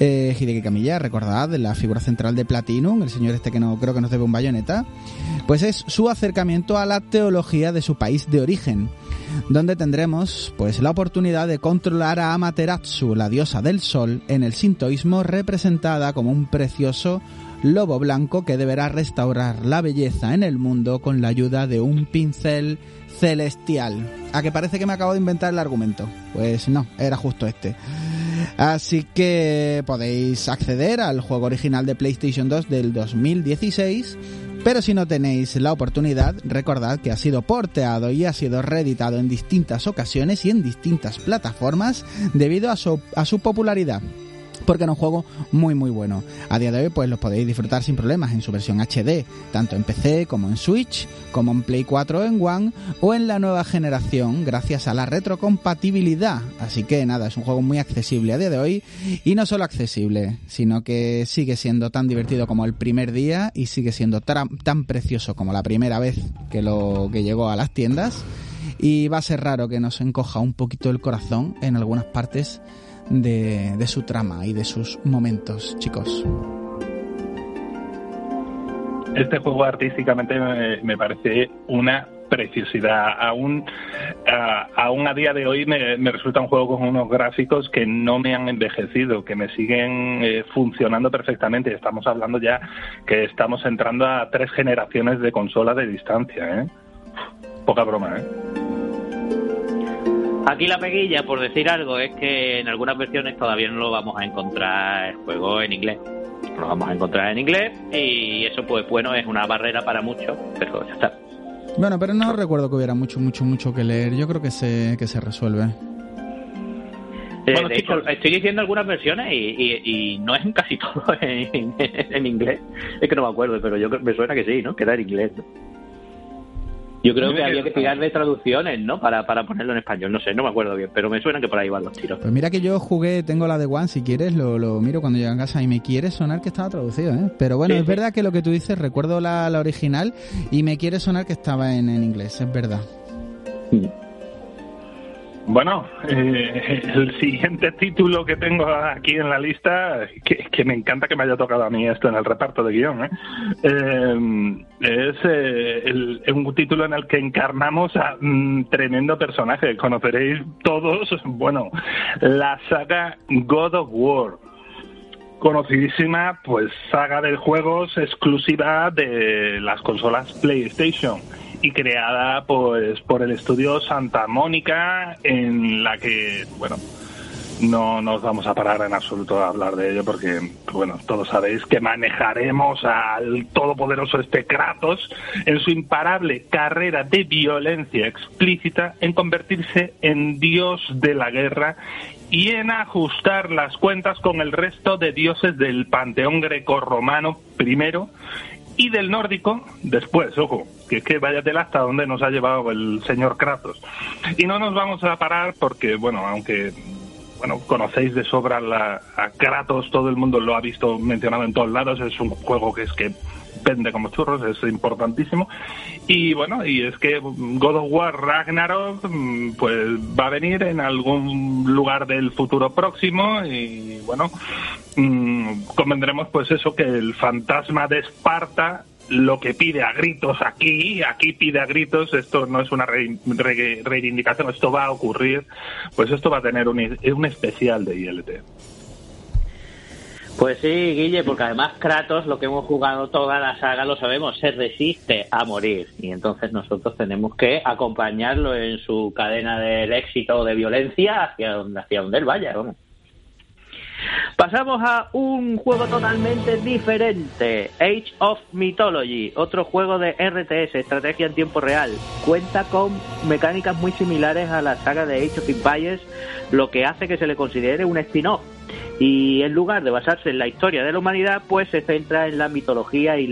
eh, Hideki Kamiya, recordad, la figura central de Platinum, el señor este que no creo que nos debe un bayoneta, pues es su acercamiento a la teología de su país de origen, donde tendremos pues la oportunidad de controlar a Amaterasu, la diosa del sol, en el sintoísmo representada como un precioso lobo blanco que deberá restaurar la belleza en el mundo con la ayuda de un pincel celestial. A que parece que me acabo de inventar el argumento. Pues no, era justo este. Así que podéis acceder al juego original de PlayStation 2 del 2016. Pero si no tenéis la oportunidad, recordad que ha sido porteado y ha sido reeditado en distintas ocasiones y en distintas plataformas debido a su, a su popularidad porque es un juego muy muy bueno. A día de hoy pues los podéis disfrutar sin problemas en su versión HD, tanto en PC como en Switch, como en Play 4 en One o en la nueva generación gracias a la retrocompatibilidad. Así que nada, es un juego muy accesible a día de hoy y no solo accesible, sino que sigue siendo tan divertido como el primer día y sigue siendo tan precioso como la primera vez que lo que llegó a las tiendas y va a ser raro que nos encoja un poquito el corazón en algunas partes de, su trama y de sus momentos, chicos. Este juego artísticamente me, parece una preciosidad. Aún, a, aún a día de hoy me, resulta un juego con unos gráficos que no me han envejecido, que me siguen eh, funcionando perfectamente. Estamos hablando ya que estamos entrando a tres generaciones de consola de distancia. ¿eh? Poca broma, ¿eh? Aquí la peguilla, por decir algo, es que en algunas versiones todavía no lo vamos a encontrar el juego en inglés. Lo vamos a encontrar en inglés y eso, pues bueno, es una barrera para muchos, pero ya está. Bueno, pero no recuerdo que hubiera mucho, mucho, mucho que leer. Yo creo que se, que se resuelve. Eh, de hecho, estoy diciendo algunas versiones y, no es casi todo en, en, inglés. Es que no me acuerdo, pero yo me suena que sí, ¿no? Que era en inglés. Yo creo que había que tirarle traducciones, ¿no? Para, para ponerlo en español. No sé, no me acuerdo bien, pero me suena que por ahí van los tiros. Pues mira que yo jugué, tengo la de One, si quieres, lo, lo miro cuando llegue a casa y me quiere sonar que estaba traducido, ¿eh? Pero bueno, es verdad que lo que tú dices, recuerdo la, la original y me quiere sonar que estaba en, en inglés, es verdad. Mm. Bueno, eh, el siguiente título que tengo aquí en la lista, que, me encanta que me haya tocado a mí esto en el reparto de guion, ¿eh? Eh, es un título en el que encarnamos a un tremendo personaje. Conoceréis todos, bueno, la saga God of War conocidísima pues saga de juegos exclusiva de las consolas PlayStation y creada pues por el estudio Santa Mónica en la que bueno no nos vamos a parar en absoluto a hablar de ello porque, bueno, todos sabéis que manejaremos al todopoderoso este Kratos en su imparable carrera de violencia explícita en convertirse en dios de la guerra y en ajustar las cuentas con el resto de dioses del panteón grecorromano primero y del nórdico después, ojo, que es que vaya tela hasta donde nos ha llevado el señor Kratos. Y no nos vamos a parar porque, bueno, aunque bueno, conocéis de sobra la, a Kratos, todo el mundo lo ha visto mencionado en todos lados, es un juego que es que vende como churros, es importantísimo. Y bueno, y es que God of War Ragnarok mm, pues va a venir en algún lugar del futuro próximo y bueno, mm, convendremos pues eso, que el fantasma de Esparta lo que pide a gritos aquí, aquí pide a gritos, esto no es una reivindicación, esto va a ocurrir, pues esto va a tener un, un especial de ILT. Pues sí, Guille, porque además Kratos, lo que hemos jugado toda la saga, lo sabemos, se resiste a morir. Y entonces nosotros tenemos que acompañarlo en su cadena del éxito de violencia hacia donde, hacia donde él vaya. Pasamos a un juego totalmente diferente, Age of Mythology, otro juego de RTS, estrategia en tiempo real. Cuenta con mecánicas muy similares a la saga de Age of Empires, lo que hace que se le considere un spin-off Y en lugar de basarse en la historia de la humanidad, pues se centra en la mitología y,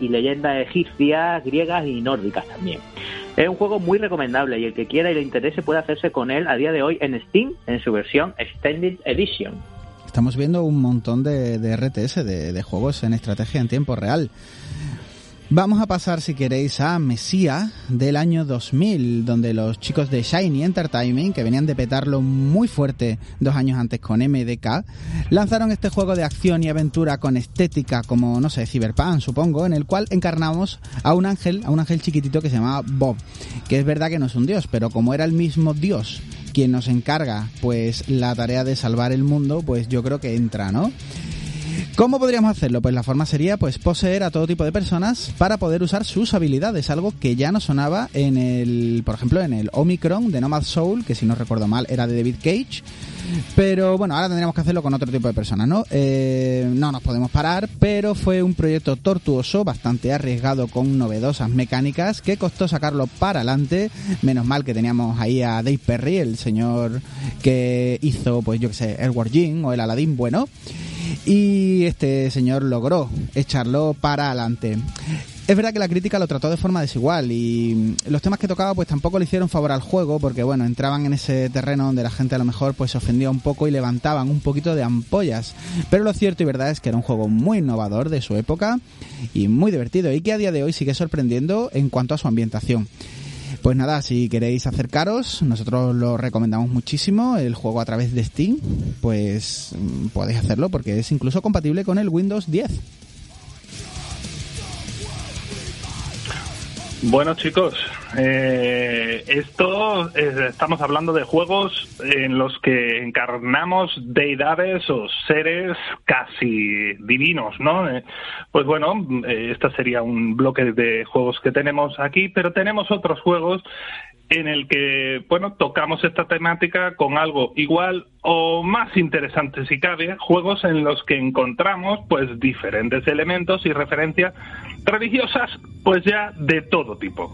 y leyendas egipcias, griegas y nórdicas también. Es un juego muy recomendable y el que quiera y le interese puede hacerse con él a día de hoy en Steam en su versión Extended Edition. Estamos viendo un montón de, RTS, de, de juegos en estrategia en tiempo real. Vamos a pasar, si queréis, a Mesía del año 2000, donde los chicos de Shiny Entertainment, que venían de petarlo muy fuerte dos años antes con MDK, lanzaron este juego de acción y aventura con estética como, no sé, Cyberpunk, supongo, en el cual encarnamos a un ángel, a un ángel chiquitito que se llamaba Bob, que es verdad que no es un dios, pero como era el mismo dios quien nos encarga, pues, la tarea de salvar el mundo, pues yo creo que entra, ¿no? ¿Cómo podríamos hacerlo? Pues la forma sería pues poseer a todo tipo de personas para poder usar sus habilidades, algo que ya no sonaba en el, por ejemplo, en el Omicron de Nomad Soul, que si no recuerdo mal era de David Cage. Pero bueno, ahora tendríamos que hacerlo con otro tipo de personas, ¿no? Eh, no nos podemos parar, pero fue un proyecto tortuoso, bastante arriesgado con novedosas mecánicas, que costó sacarlo para adelante. Menos mal que teníamos ahí a Dave Perry, el señor que hizo, pues yo que sé, Edward Jean o el Aladdin bueno y este señor logró echarlo para adelante. Es verdad que la crítica lo trató de forma desigual y los temas que tocaba pues tampoco le hicieron favor al juego porque bueno, entraban en ese terreno donde la gente a lo mejor pues se ofendía un poco y levantaban un poquito de ampollas. Pero lo cierto y verdad es que era un juego muy innovador de su época y muy divertido y que a día de hoy sigue sorprendiendo en cuanto a su ambientación. Pues nada, si queréis acercaros, nosotros lo recomendamos muchísimo, el juego a través de Steam, pues mm, podéis hacerlo porque es incluso compatible con el Windows 10. Bueno chicos, eh, esto estamos hablando de juegos en los que encarnamos deidades o seres casi divinos, ¿no? Eh, pues bueno, eh, este sería un bloque de juegos que tenemos aquí, pero tenemos otros juegos en el que, bueno, tocamos esta temática con algo igual o más interesante si cabe, juegos en los que encontramos pues diferentes elementos y referencias religiosas pues ya de todo tipo.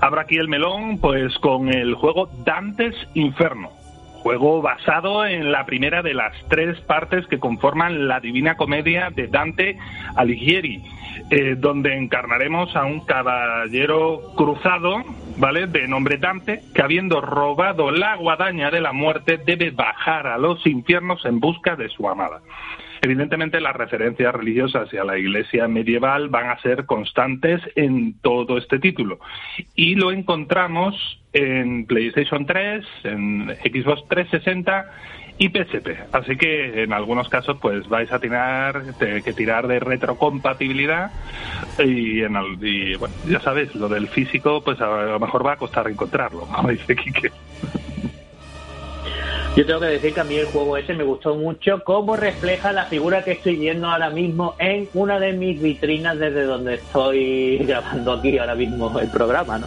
Habrá aquí el melón pues con el juego Dantes Inferno, juego basado en la primera de las tres partes que conforman la Divina Comedia de Dante Alighieri eh, donde encarnaremos a un caballero cruzado, ¿vale? De nombre Dante, que habiendo robado la guadaña de la muerte debe bajar a los infiernos en busca de su amada. Evidentemente las referencias religiosas y a la iglesia medieval van a ser constantes en todo este título. Y lo encontramos en PlayStation 3, en Xbox 360 y PSP. Así que en algunos casos pues vais a tener que tirar de retrocompatibilidad y, en y bueno, ya sabéis, lo del físico pues a lo mejor va a costar encontrarlo, como dice Quique. Yo tengo que decir que a mí el juego ese me gustó mucho cómo refleja la figura que estoy viendo ahora mismo en una de mis vitrinas desde donde estoy grabando aquí ahora mismo el programa, ¿no?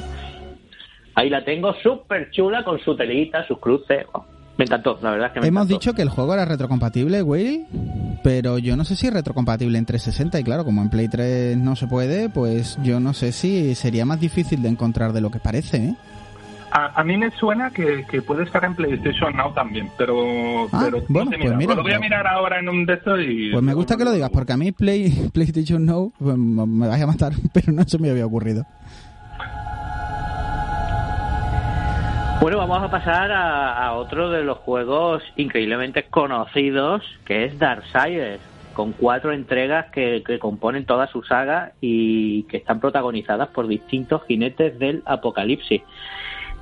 Ahí la tengo súper chula con su telita, sus cruces. Me encantó, la verdad es que me Hemos dicho que el juego era retrocompatible, Will, pero yo no sé si es retrocompatible en 360 y claro, como en Play 3 no se puede, pues yo no sé si sería más difícil de encontrar de lo que parece, ¿eh? A, mí me suena que, puede estar en PlayStation Now también, pero, ah, bueno, pues mira, lo voy a mirar ahora en un de estos y... Pues me gusta que lo digas, porque a mí Play, PlayStation Now pues, me vas a matar, pero no se me había ocurrido. Bueno, vamos a pasar a, otro de los juegos increíblemente conocidos, que es Darksiders, con cuatro entregas que, componen toda su saga y que están protagonizadas por distintos jinetes del apocalipsis.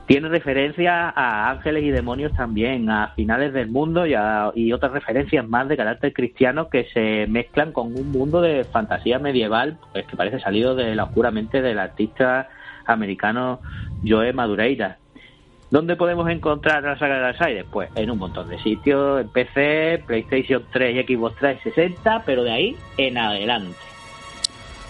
Tiene referencia a ángeles y demonios también, a finales del mundo y, y otras referencias más de carácter cristiano que se mezclan con un mundo de fantasía medieval pues, que parece salido de la oscura mente del artista americano Joe Madureira. ¿Dónde podemos encontrar la saga de las? Pues en un montón de sitios, en PC, PlayStation 3 y Xbox 360, pero de ahí en adelante.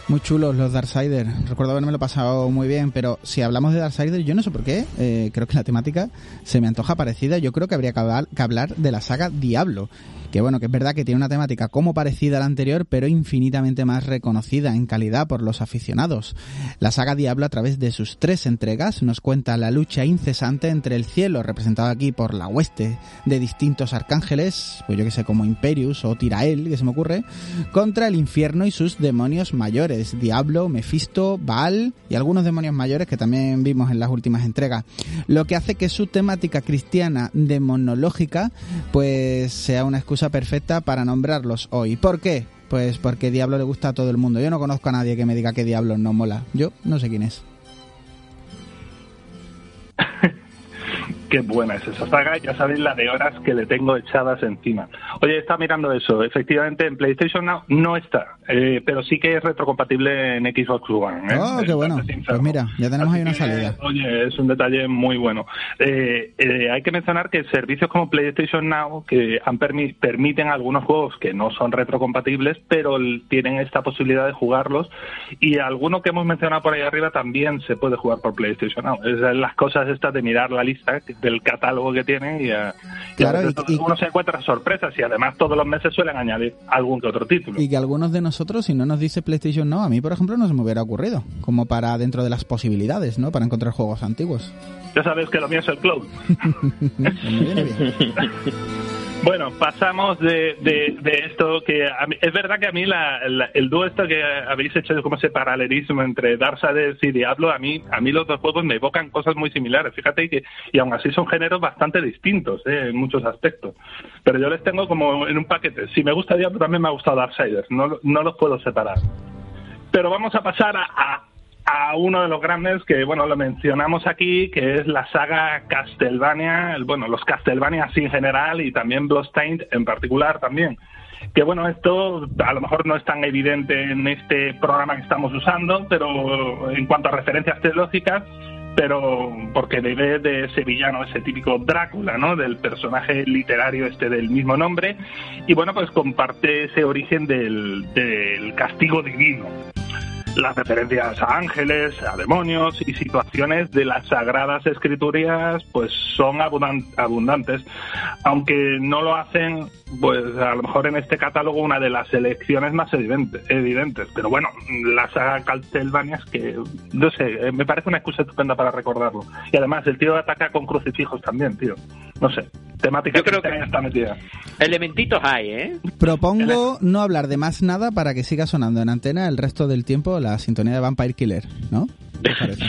Muy chulos los Darksiders. Recuerdo haberme lo pasado muy bien, pero si hablamos de Darksiders, yo no sé por qué, eh, creo que la temática se me antoja parecida. Yo creo que habría que hablar de la saga Diablo, que bueno, que es verdad que tiene una temática como parecida a la anterior, pero infinitamente más reconocida en calidad por los aficionados. La saga Diablo, a través de sus tres entregas, nos cuenta la lucha incesante entre el cielo, representado aquí por la hueste de distintos arcángeles, pues yo que sé, como Imperius o Tirael, que se me ocurre, contra el infierno y sus demonios mayores, Diablo, Mefisto, Baal y algunos demonios mayores que también vimos en las últimas entregas. Lo que hace que su temática cristiana demonológica, pues sea una excusa perfecta para nombrarlos hoy. ¿Por qué? Pues porque Diablo le gusta a todo el mundo. Yo no conozco a nadie que me diga que Diablo no mola. Yo no sé quién es. Qué buena es esa saga, ya sabéis la de horas que le tengo echadas encima. Oye, está mirando eso, efectivamente en PlayStation Now no está, eh, pero sí que es retrocompatible en Xbox One. ¿eh? Oh, qué bueno. Pues mira, ya tenemos ahí una salida. oye, es un detalle muy bueno. Eh, hay que mencionar que servicios como PlayStation Now, que han permiten algunos juegos que no son retrocompatibles, pero tienen esta posibilidad de jugarlos, y alguno que hemos mencionado por ahí arriba también se puede jugar por PlayStation Now. Es las cosas estas de mirar la lista del catálogo que tienen y, claro, y, uno se encuentra sorpresas y además todos los meses suelen añadir algún que otro título. Y que algunos de nosotros, si no nos dice PlayStation no, a mí por ejemplo no se me hubiera ocurrido, como para dentro de las posibilidades, ¿no? Para encontrar juegos antiguos. Ya sabes que lo mío es el cloud. Bueno, pasamos de, de, esto que es verdad que a mí la, el dúo esto que habéis hecho como ese paralelismo entre Darksiders y Diablo, a mí a mí los dos juegos me evocan cosas muy similares. Fíjate que y aún así son géneros bastante distintos ¿eh? en muchos aspectos. Pero yo les tengo como en un paquete. Si me gusta Diablo también me ha gustado Darksiders. No no los puedo separar. Pero vamos a pasar a a uno de los grandes que, bueno, lo mencionamos aquí, que es la saga Castlevania, bueno, los Castlevania en general y también Bloodstained en particular también. Que bueno, esto a lo mejor no es tan evidente en este programa que estamos usando, pero en cuanto a referencias teológicas, pero porque debe de ese villano, ese típico Drácula, ¿no? Del personaje literario este del mismo nombre, y bueno, pues comparte ese origen del castigo divino las referencias a ángeles, a demonios y situaciones de las sagradas escrituras pues son abundantes, aunque no lo hacen pues a lo mejor en este catálogo una de las selecciones más evidentes, pero bueno, la saga Castlevania es que, no sé, eh, me parece una excusa estupenda para recordarlo. Y además el tío ataca con crucifijos también, tío. No sé, temática Yo creo que está metida. Elementitos hay, ¿eh? Propongo no hablar de más nada para que siga sonando en antena el resto del tiempo la sintonía de Vampire Killer, ¿no? ¿Qué parece?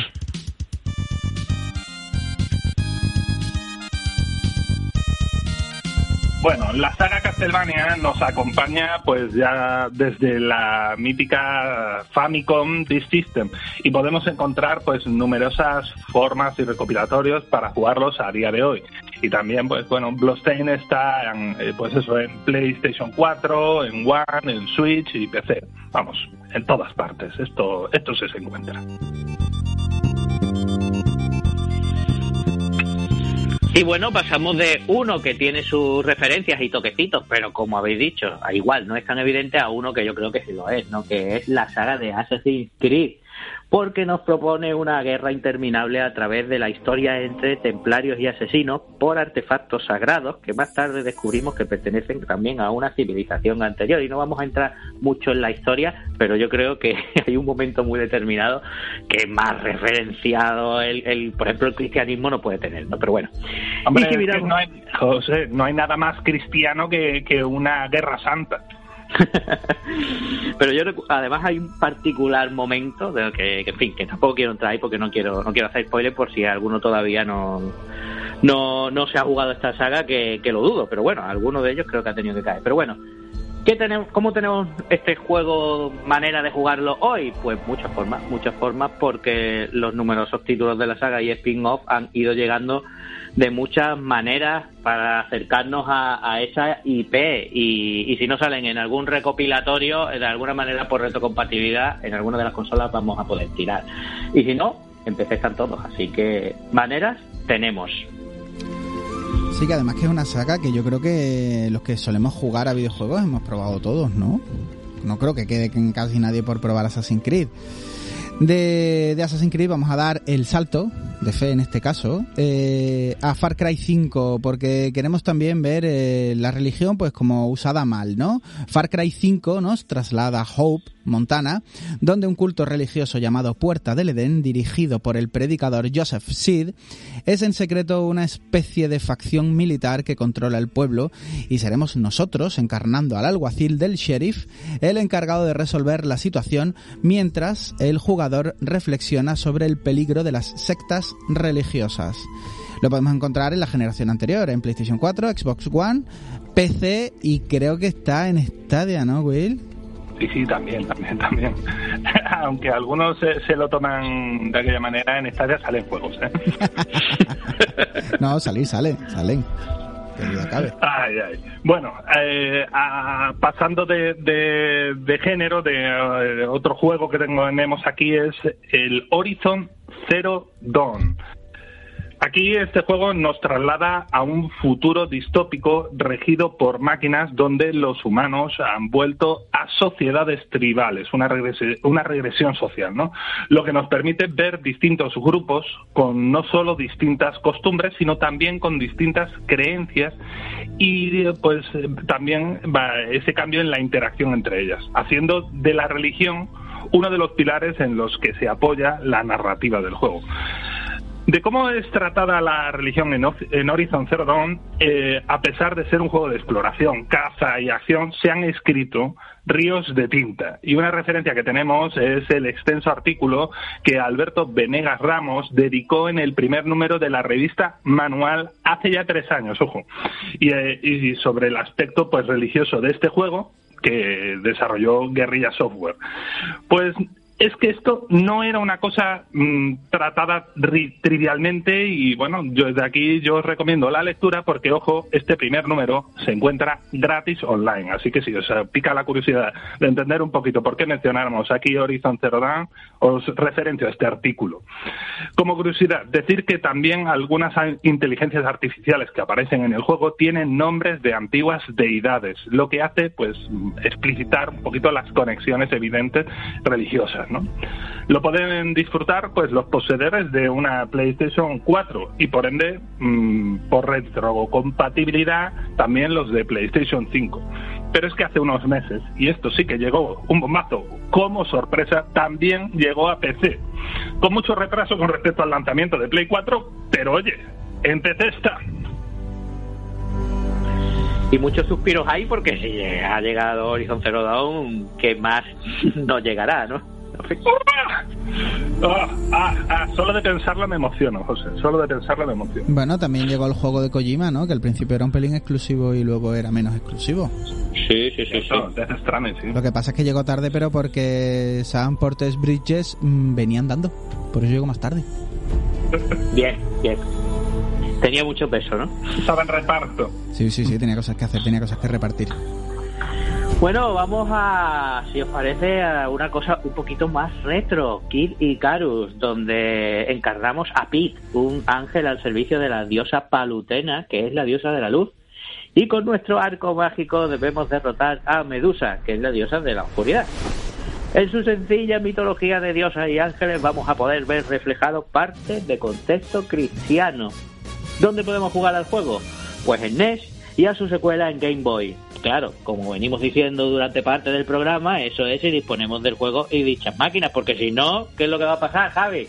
Bueno, la saga Castlevania nos acompaña pues ya desde la mítica Famicom Disk System y podemos encontrar pues numerosas formas y recopilatorios para jugarlos a día de hoy. Y también pues bueno, Bloodstained está en, eh, pues eso en PlayStation 4, en One, en Switch y PC. Vamos, en todas partes. Esto esto se encuentra. Y bueno, pasamos de uno que tiene sus referencias y toquecitos, pero como habéis dicho, igual no es tan evidente a uno que yo creo que sí lo es, ¿no? Que es la saga de Assassin's Creed porque nos propone una guerra interminable a través de la historia entre templarios y asesinos por artefactos sagrados que más tarde descubrimos que pertenecen también a una civilización anterior. Y no vamos a entrar mucho en la historia, pero yo creo que hay un momento muy determinado que más referenciado el, por ejemplo, el cristianismo no puede tener, ¿no? Pero bueno. no, hay, José, no hay nada más cristiano que, que una guerra santa. Pero yo además hay un particular momento de que, en fin, que tampoco quiero entrar ahí porque no quiero no quiero hacer spoiler por si alguno todavía no no, no se ha jugado esta saga que, que lo dudo, pero bueno, alguno de ellos creo que ha tenido que caer. Pero bueno, ¿Qué tenemos, ¿Cómo tenemos este juego, manera de jugarlo hoy? Pues muchas formas, muchas formas, porque los numerosos títulos de la saga y spin-off han ido llegando de muchas maneras para acercarnos a, esa IP y, si no salen en algún recopilatorio, de alguna manera por retrocompatibilidad, en alguna de las consolas vamos a poder tirar. Y si no, en PC están todos, así que maneras tenemos. Sí, que además que es una saga que yo creo que los que solemos jugar a videojuegos hemos probado todos, ¿no? no creo que quede casi nadie por probar Assassin's Creed. De, de Assassin's Creed vamos a dar el salto, de fe en este caso, eh, a Far Cry 5, porque queremos también ver eh, la religión pues como usada mal, ¿no? Far Cry 5 nos traslada a Hope, Montana, donde un culto religioso llamado Puerta del Edén, dirigido por el predicador Joseph Seed, es en secreto una especie de facción militar que controla el pueblo y seremos nosotros, encarnando al alguacil del sheriff, el encargado de resolver la situación mientras el jugador reflexiona sobre el peligro de las sectas religiosas. Lo podemos encontrar en la generación anterior, en PlayStation 4, Xbox One, PC y creo que está en Stadia, ¿no, Will? Sí, sí, también, también, también. Aunque algunos se, lo toman de aquella manera, en Stadia salen juegos, ¿eh? no, salir, salen, salen. Ay, ay. Bueno, eh, pasando de, de, género, de eh, otro juego que tenemos aquí es el Horizon Zero Dawn. Aquí este juego nos traslada a un futuro distópico regido por máquinas donde los humanos han vuelto a sociedades tribales, una, regresión, una regresión social, ¿no? Lo que nos permite ver distintos grupos con no solo distintas costumbres, sino también con distintas creencias y pues también ese cambio en la interacción entre ellas, haciendo de la religión uno de los pilares en los que se apoya la narrativa del juego. De cómo es tratada la religión en, Horizon Zero Dawn, eh, a pesar de ser un juego de exploración, caza y acción, se han escrito ríos de tinta. Y una referencia que tenemos es el extenso artículo que Alberto Venegas Ramos dedicó en el primer número de la revista Manual hace ya tres años, ojo, y, eh, y sobre el aspecto pues religioso de este juego que desarrolló Guerrilla Software. Pues es que esto no era una cosa mm, tratada trivialmente y bueno, yo desde aquí yo os recomiendo la lectura porque ojo, este primer número se encuentra gratis online, así que si os pica la curiosidad de entender un poquito por qué mencionamos aquí Horizon Zero Dawn, os referencio a este artículo. Como curiosidad, decir que también algunas inteligencias artificiales que aparecen en el juego tienen nombres de antiguas deidades, lo que hace pues explicitar un poquito las conexiones evidentes religiosas. Lo pueden disfrutar pues los poseedores de una PlayStation 4 y por ende mm, por retrocompatibilidad también los de PlayStation 5. Pero es que hace unos meses, y esto sí que llegó un bombazo como sorpresa, también llegó a PC. Con mucho retraso con respecto al lanzamiento de Play 4, pero oye, en PC está y muchos suspiros hay porque si ha llegado Horizon Zero Dawn, que más no llegará, ¿no? Ah, ah, ah, solo de pensarlo me emociono, José. Solo de pensarlo me emociono. Bueno, también llegó el juego de Kojima, ¿no? Que al principio era un pelín exclusivo y luego era menos exclusivo. Sí, sí, sí. sí. Lo que pasa es que llegó tarde, pero porque Sam Portes Bridges mm, venían dando. Por eso llegó más tarde. Bien, bien. Tenía mucho peso, ¿no? Estaba en reparto. Sí, sí, sí, tenía cosas que hacer, tenía cosas que repartir. Bueno, vamos a, si os parece, a una cosa un poquito más retro, Kid y Carus, donde encarnamos a Pete, un ángel al servicio de la diosa Palutena, que es la diosa de la luz. Y con nuestro arco mágico debemos derrotar a Medusa, que es la diosa de la oscuridad. En su sencilla mitología de diosas y ángeles vamos a poder ver reflejado parte de contexto cristiano. ¿Dónde podemos jugar al juego? Pues en NES y a su secuela en Game Boy. Claro, como venimos diciendo durante parte del programa, eso es si disponemos del juego y dichas máquinas, porque si no, ¿qué es lo que va a pasar, Javi?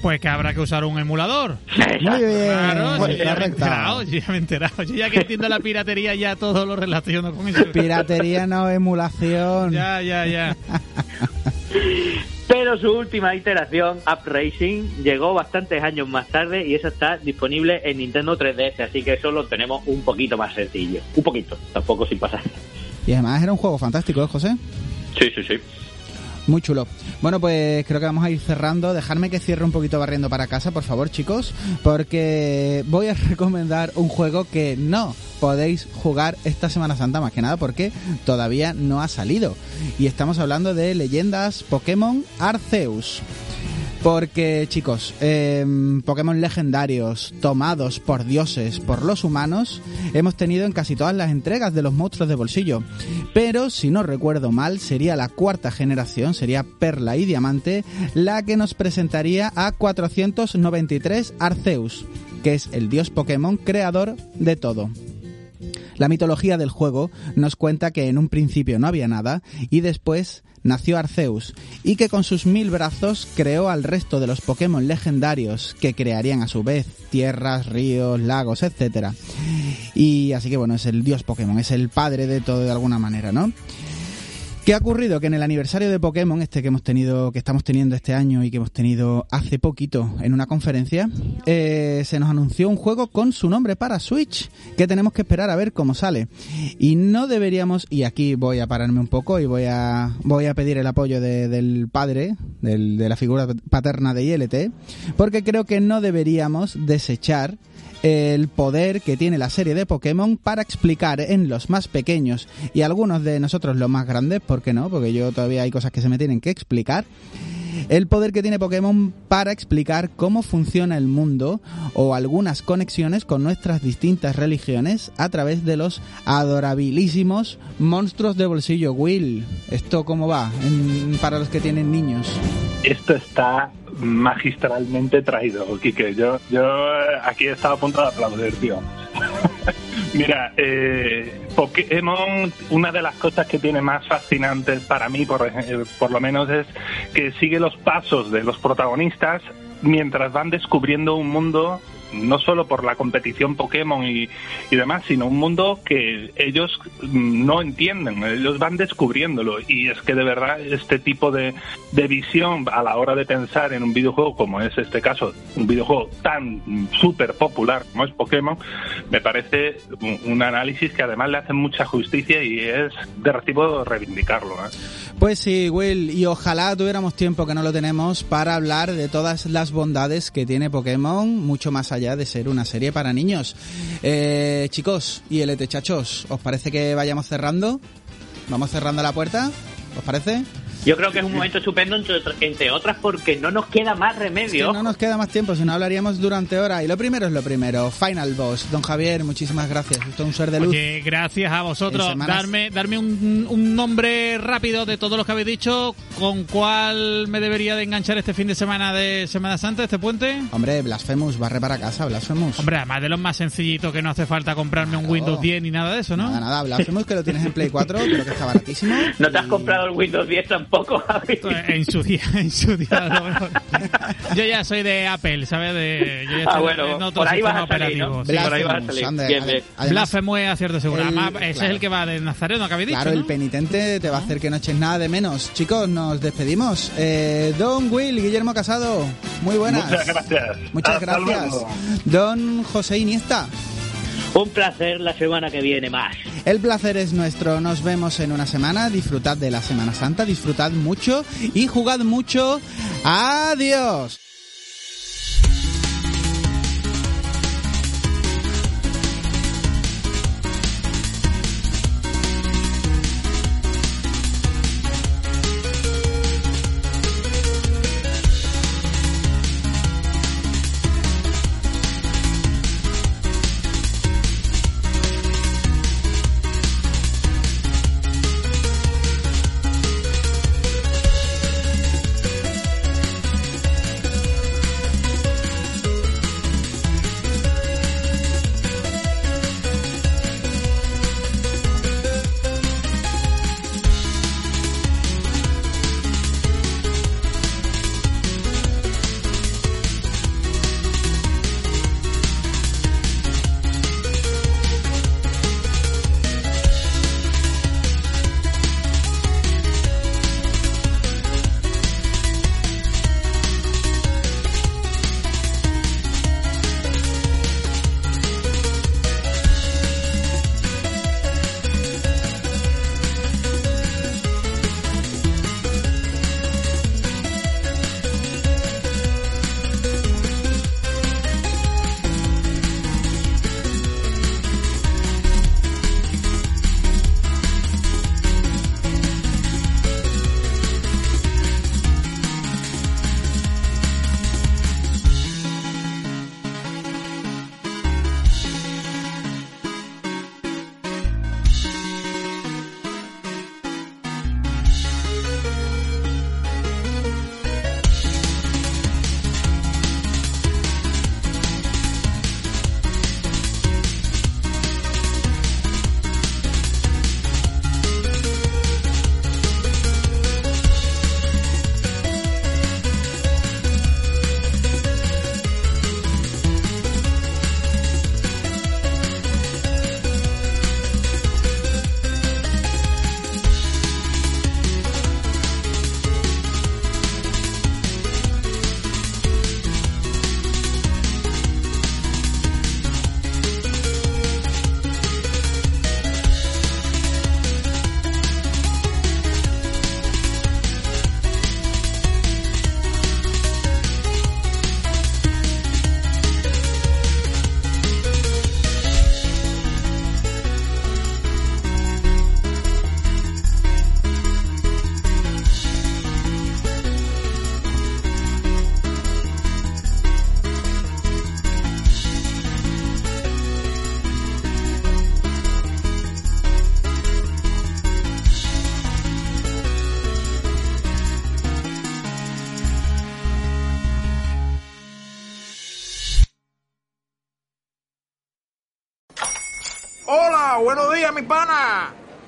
Pues que habrá que usar un emulador. Muy bien. Claro, yo ya me he enterado, yo ya me he enterado. Yo ya que entiendo la piratería, ya todo lo relaciono con eso. Piratería no, emulación. Ya, ya, ya. Pero su última iteración, Up Racing, llegó bastantes años más tarde y esa está disponible en Nintendo 3DS, así que eso lo tenemos un poquito más sencillo. Un poquito, tampoco sin pasar. Y además era un juego fantástico, ¿eh, José? Sí, sí, sí. Muy chulo. Bueno, pues creo que vamos a ir cerrando. Dejarme que cierre un poquito barriendo para casa, por favor, chicos, porque voy a recomendar un juego que no podéis jugar esta Semana Santa, más que nada porque todavía no ha salido. Y estamos hablando de leyendas Pokémon Arceus. Porque, chicos, em, Pokémon legendarios tomados por dioses, por los humanos, hemos tenido en casi todas las entregas de los monstruos de bolsillo. Pero, si no recuerdo mal, sería la cuarta generación, sería Perla y Diamante, la que nos presentaría a 493 Arceus, que es el dios Pokémon creador de todo. La mitología del juego nos cuenta que en un principio no había nada y después nació Arceus y que con sus mil brazos creó al resto de los Pokémon legendarios que crearían a su vez tierras, ríos, lagos, etc. Y así que bueno, es el dios Pokémon, es el padre de todo de alguna manera, ¿no? ¿Qué ha ocurrido? Que en el aniversario de Pokémon, este que hemos tenido, que estamos teniendo este año y que hemos tenido hace poquito en una conferencia, eh, se nos anunció un juego con su nombre para Switch, que tenemos que esperar a ver cómo sale. Y no deberíamos, y aquí voy a pararme un poco y voy a, voy a pedir el apoyo del padre, de la figura paterna de ILT, porque creo que no deberíamos desechar el poder que tiene la serie de Pokémon para explicar en los más pequeños y algunos de nosotros los más grandes, ¿por qué no? Porque yo todavía hay cosas que se me tienen que explicar. El poder que tiene Pokémon para explicar cómo funciona el mundo o algunas conexiones con nuestras distintas religiones a través de los adorabilísimos monstruos de bolsillo. Will, ¿esto cómo va para los que tienen niños? Esto está magistralmente traído, Quique. Yo, yo aquí he estado a punto de aplaudir, tío. Mira, eh, Pokémon, una de las cosas que tiene más fascinantes para mí, por, eh, por lo menos, es que sigue los pasos de los protagonistas mientras van descubriendo un mundo no solo por la competición Pokémon y, y, demás, sino un mundo que ellos no entienden, ellos van descubriéndolo. Y es que de verdad este tipo de, de visión a la hora de pensar en un videojuego, como es este caso, un videojuego tan súper popular como es Pokémon, me parece un, análisis que además le hace mucha justicia y es de recibo reivindicarlo. ¿eh? Pues sí, Will, y ojalá tuviéramos tiempo que no lo tenemos para hablar de todas las bondades que tiene Pokémon, mucho más allá de ser una serie para niños. Eh, chicos y el chachos, ¿os parece que vayamos cerrando? ¿Vamos cerrando la puerta? ¿Os parece? Yo creo que es un momento estupendo, entre, otras, porque no nos queda más remedio. no nos queda más tiempo, si no hablaríamos durante horas. Y lo primero es lo primero. Final Boss. Don Javier, muchísimas gracias. Usted es un ser de luz. Oye, gracias a vosotros. Darme, darme un, nombre rápido de todos los que habéis dicho. ¿Con cuál me debería de enganchar este fin de semana de Semana Santa, este puente? Hombre, Blasphemous, barre para casa, Blasphemous. Hombre, además de los más sencillitos que no hace falta comprarme un Windows 10 ni nada de eso, ¿no? Nada, nada. Blasphemous que lo tienes en Play 4, creo que está baratísimo. ¿No te has comprado el Windows 10 tampoco? En su día, en su día. yo ya soy de Apple, ¿sabes? De, yo ya ah, bueno, por ahí vas a salir, ¿no? Sí, por ahí vas a salir. Bien, bien. Blasphemous es acierto seguro. Además, ese es el que va de Nazareno, que habéis dicho, Claro, el penitente te va a hacer que no eches nada de menos. Chicos, nos despedimos. Eh, Don Will, Guillermo Casado, muy buenas. Muchas gracias. Muchas gracias. Don José Iniesta. Un placer la semana que viene más. El placer es nuestro. Nos vemos en una semana. Disfrutad de la Semana Santa, disfrutad mucho y jugad mucho. Adiós.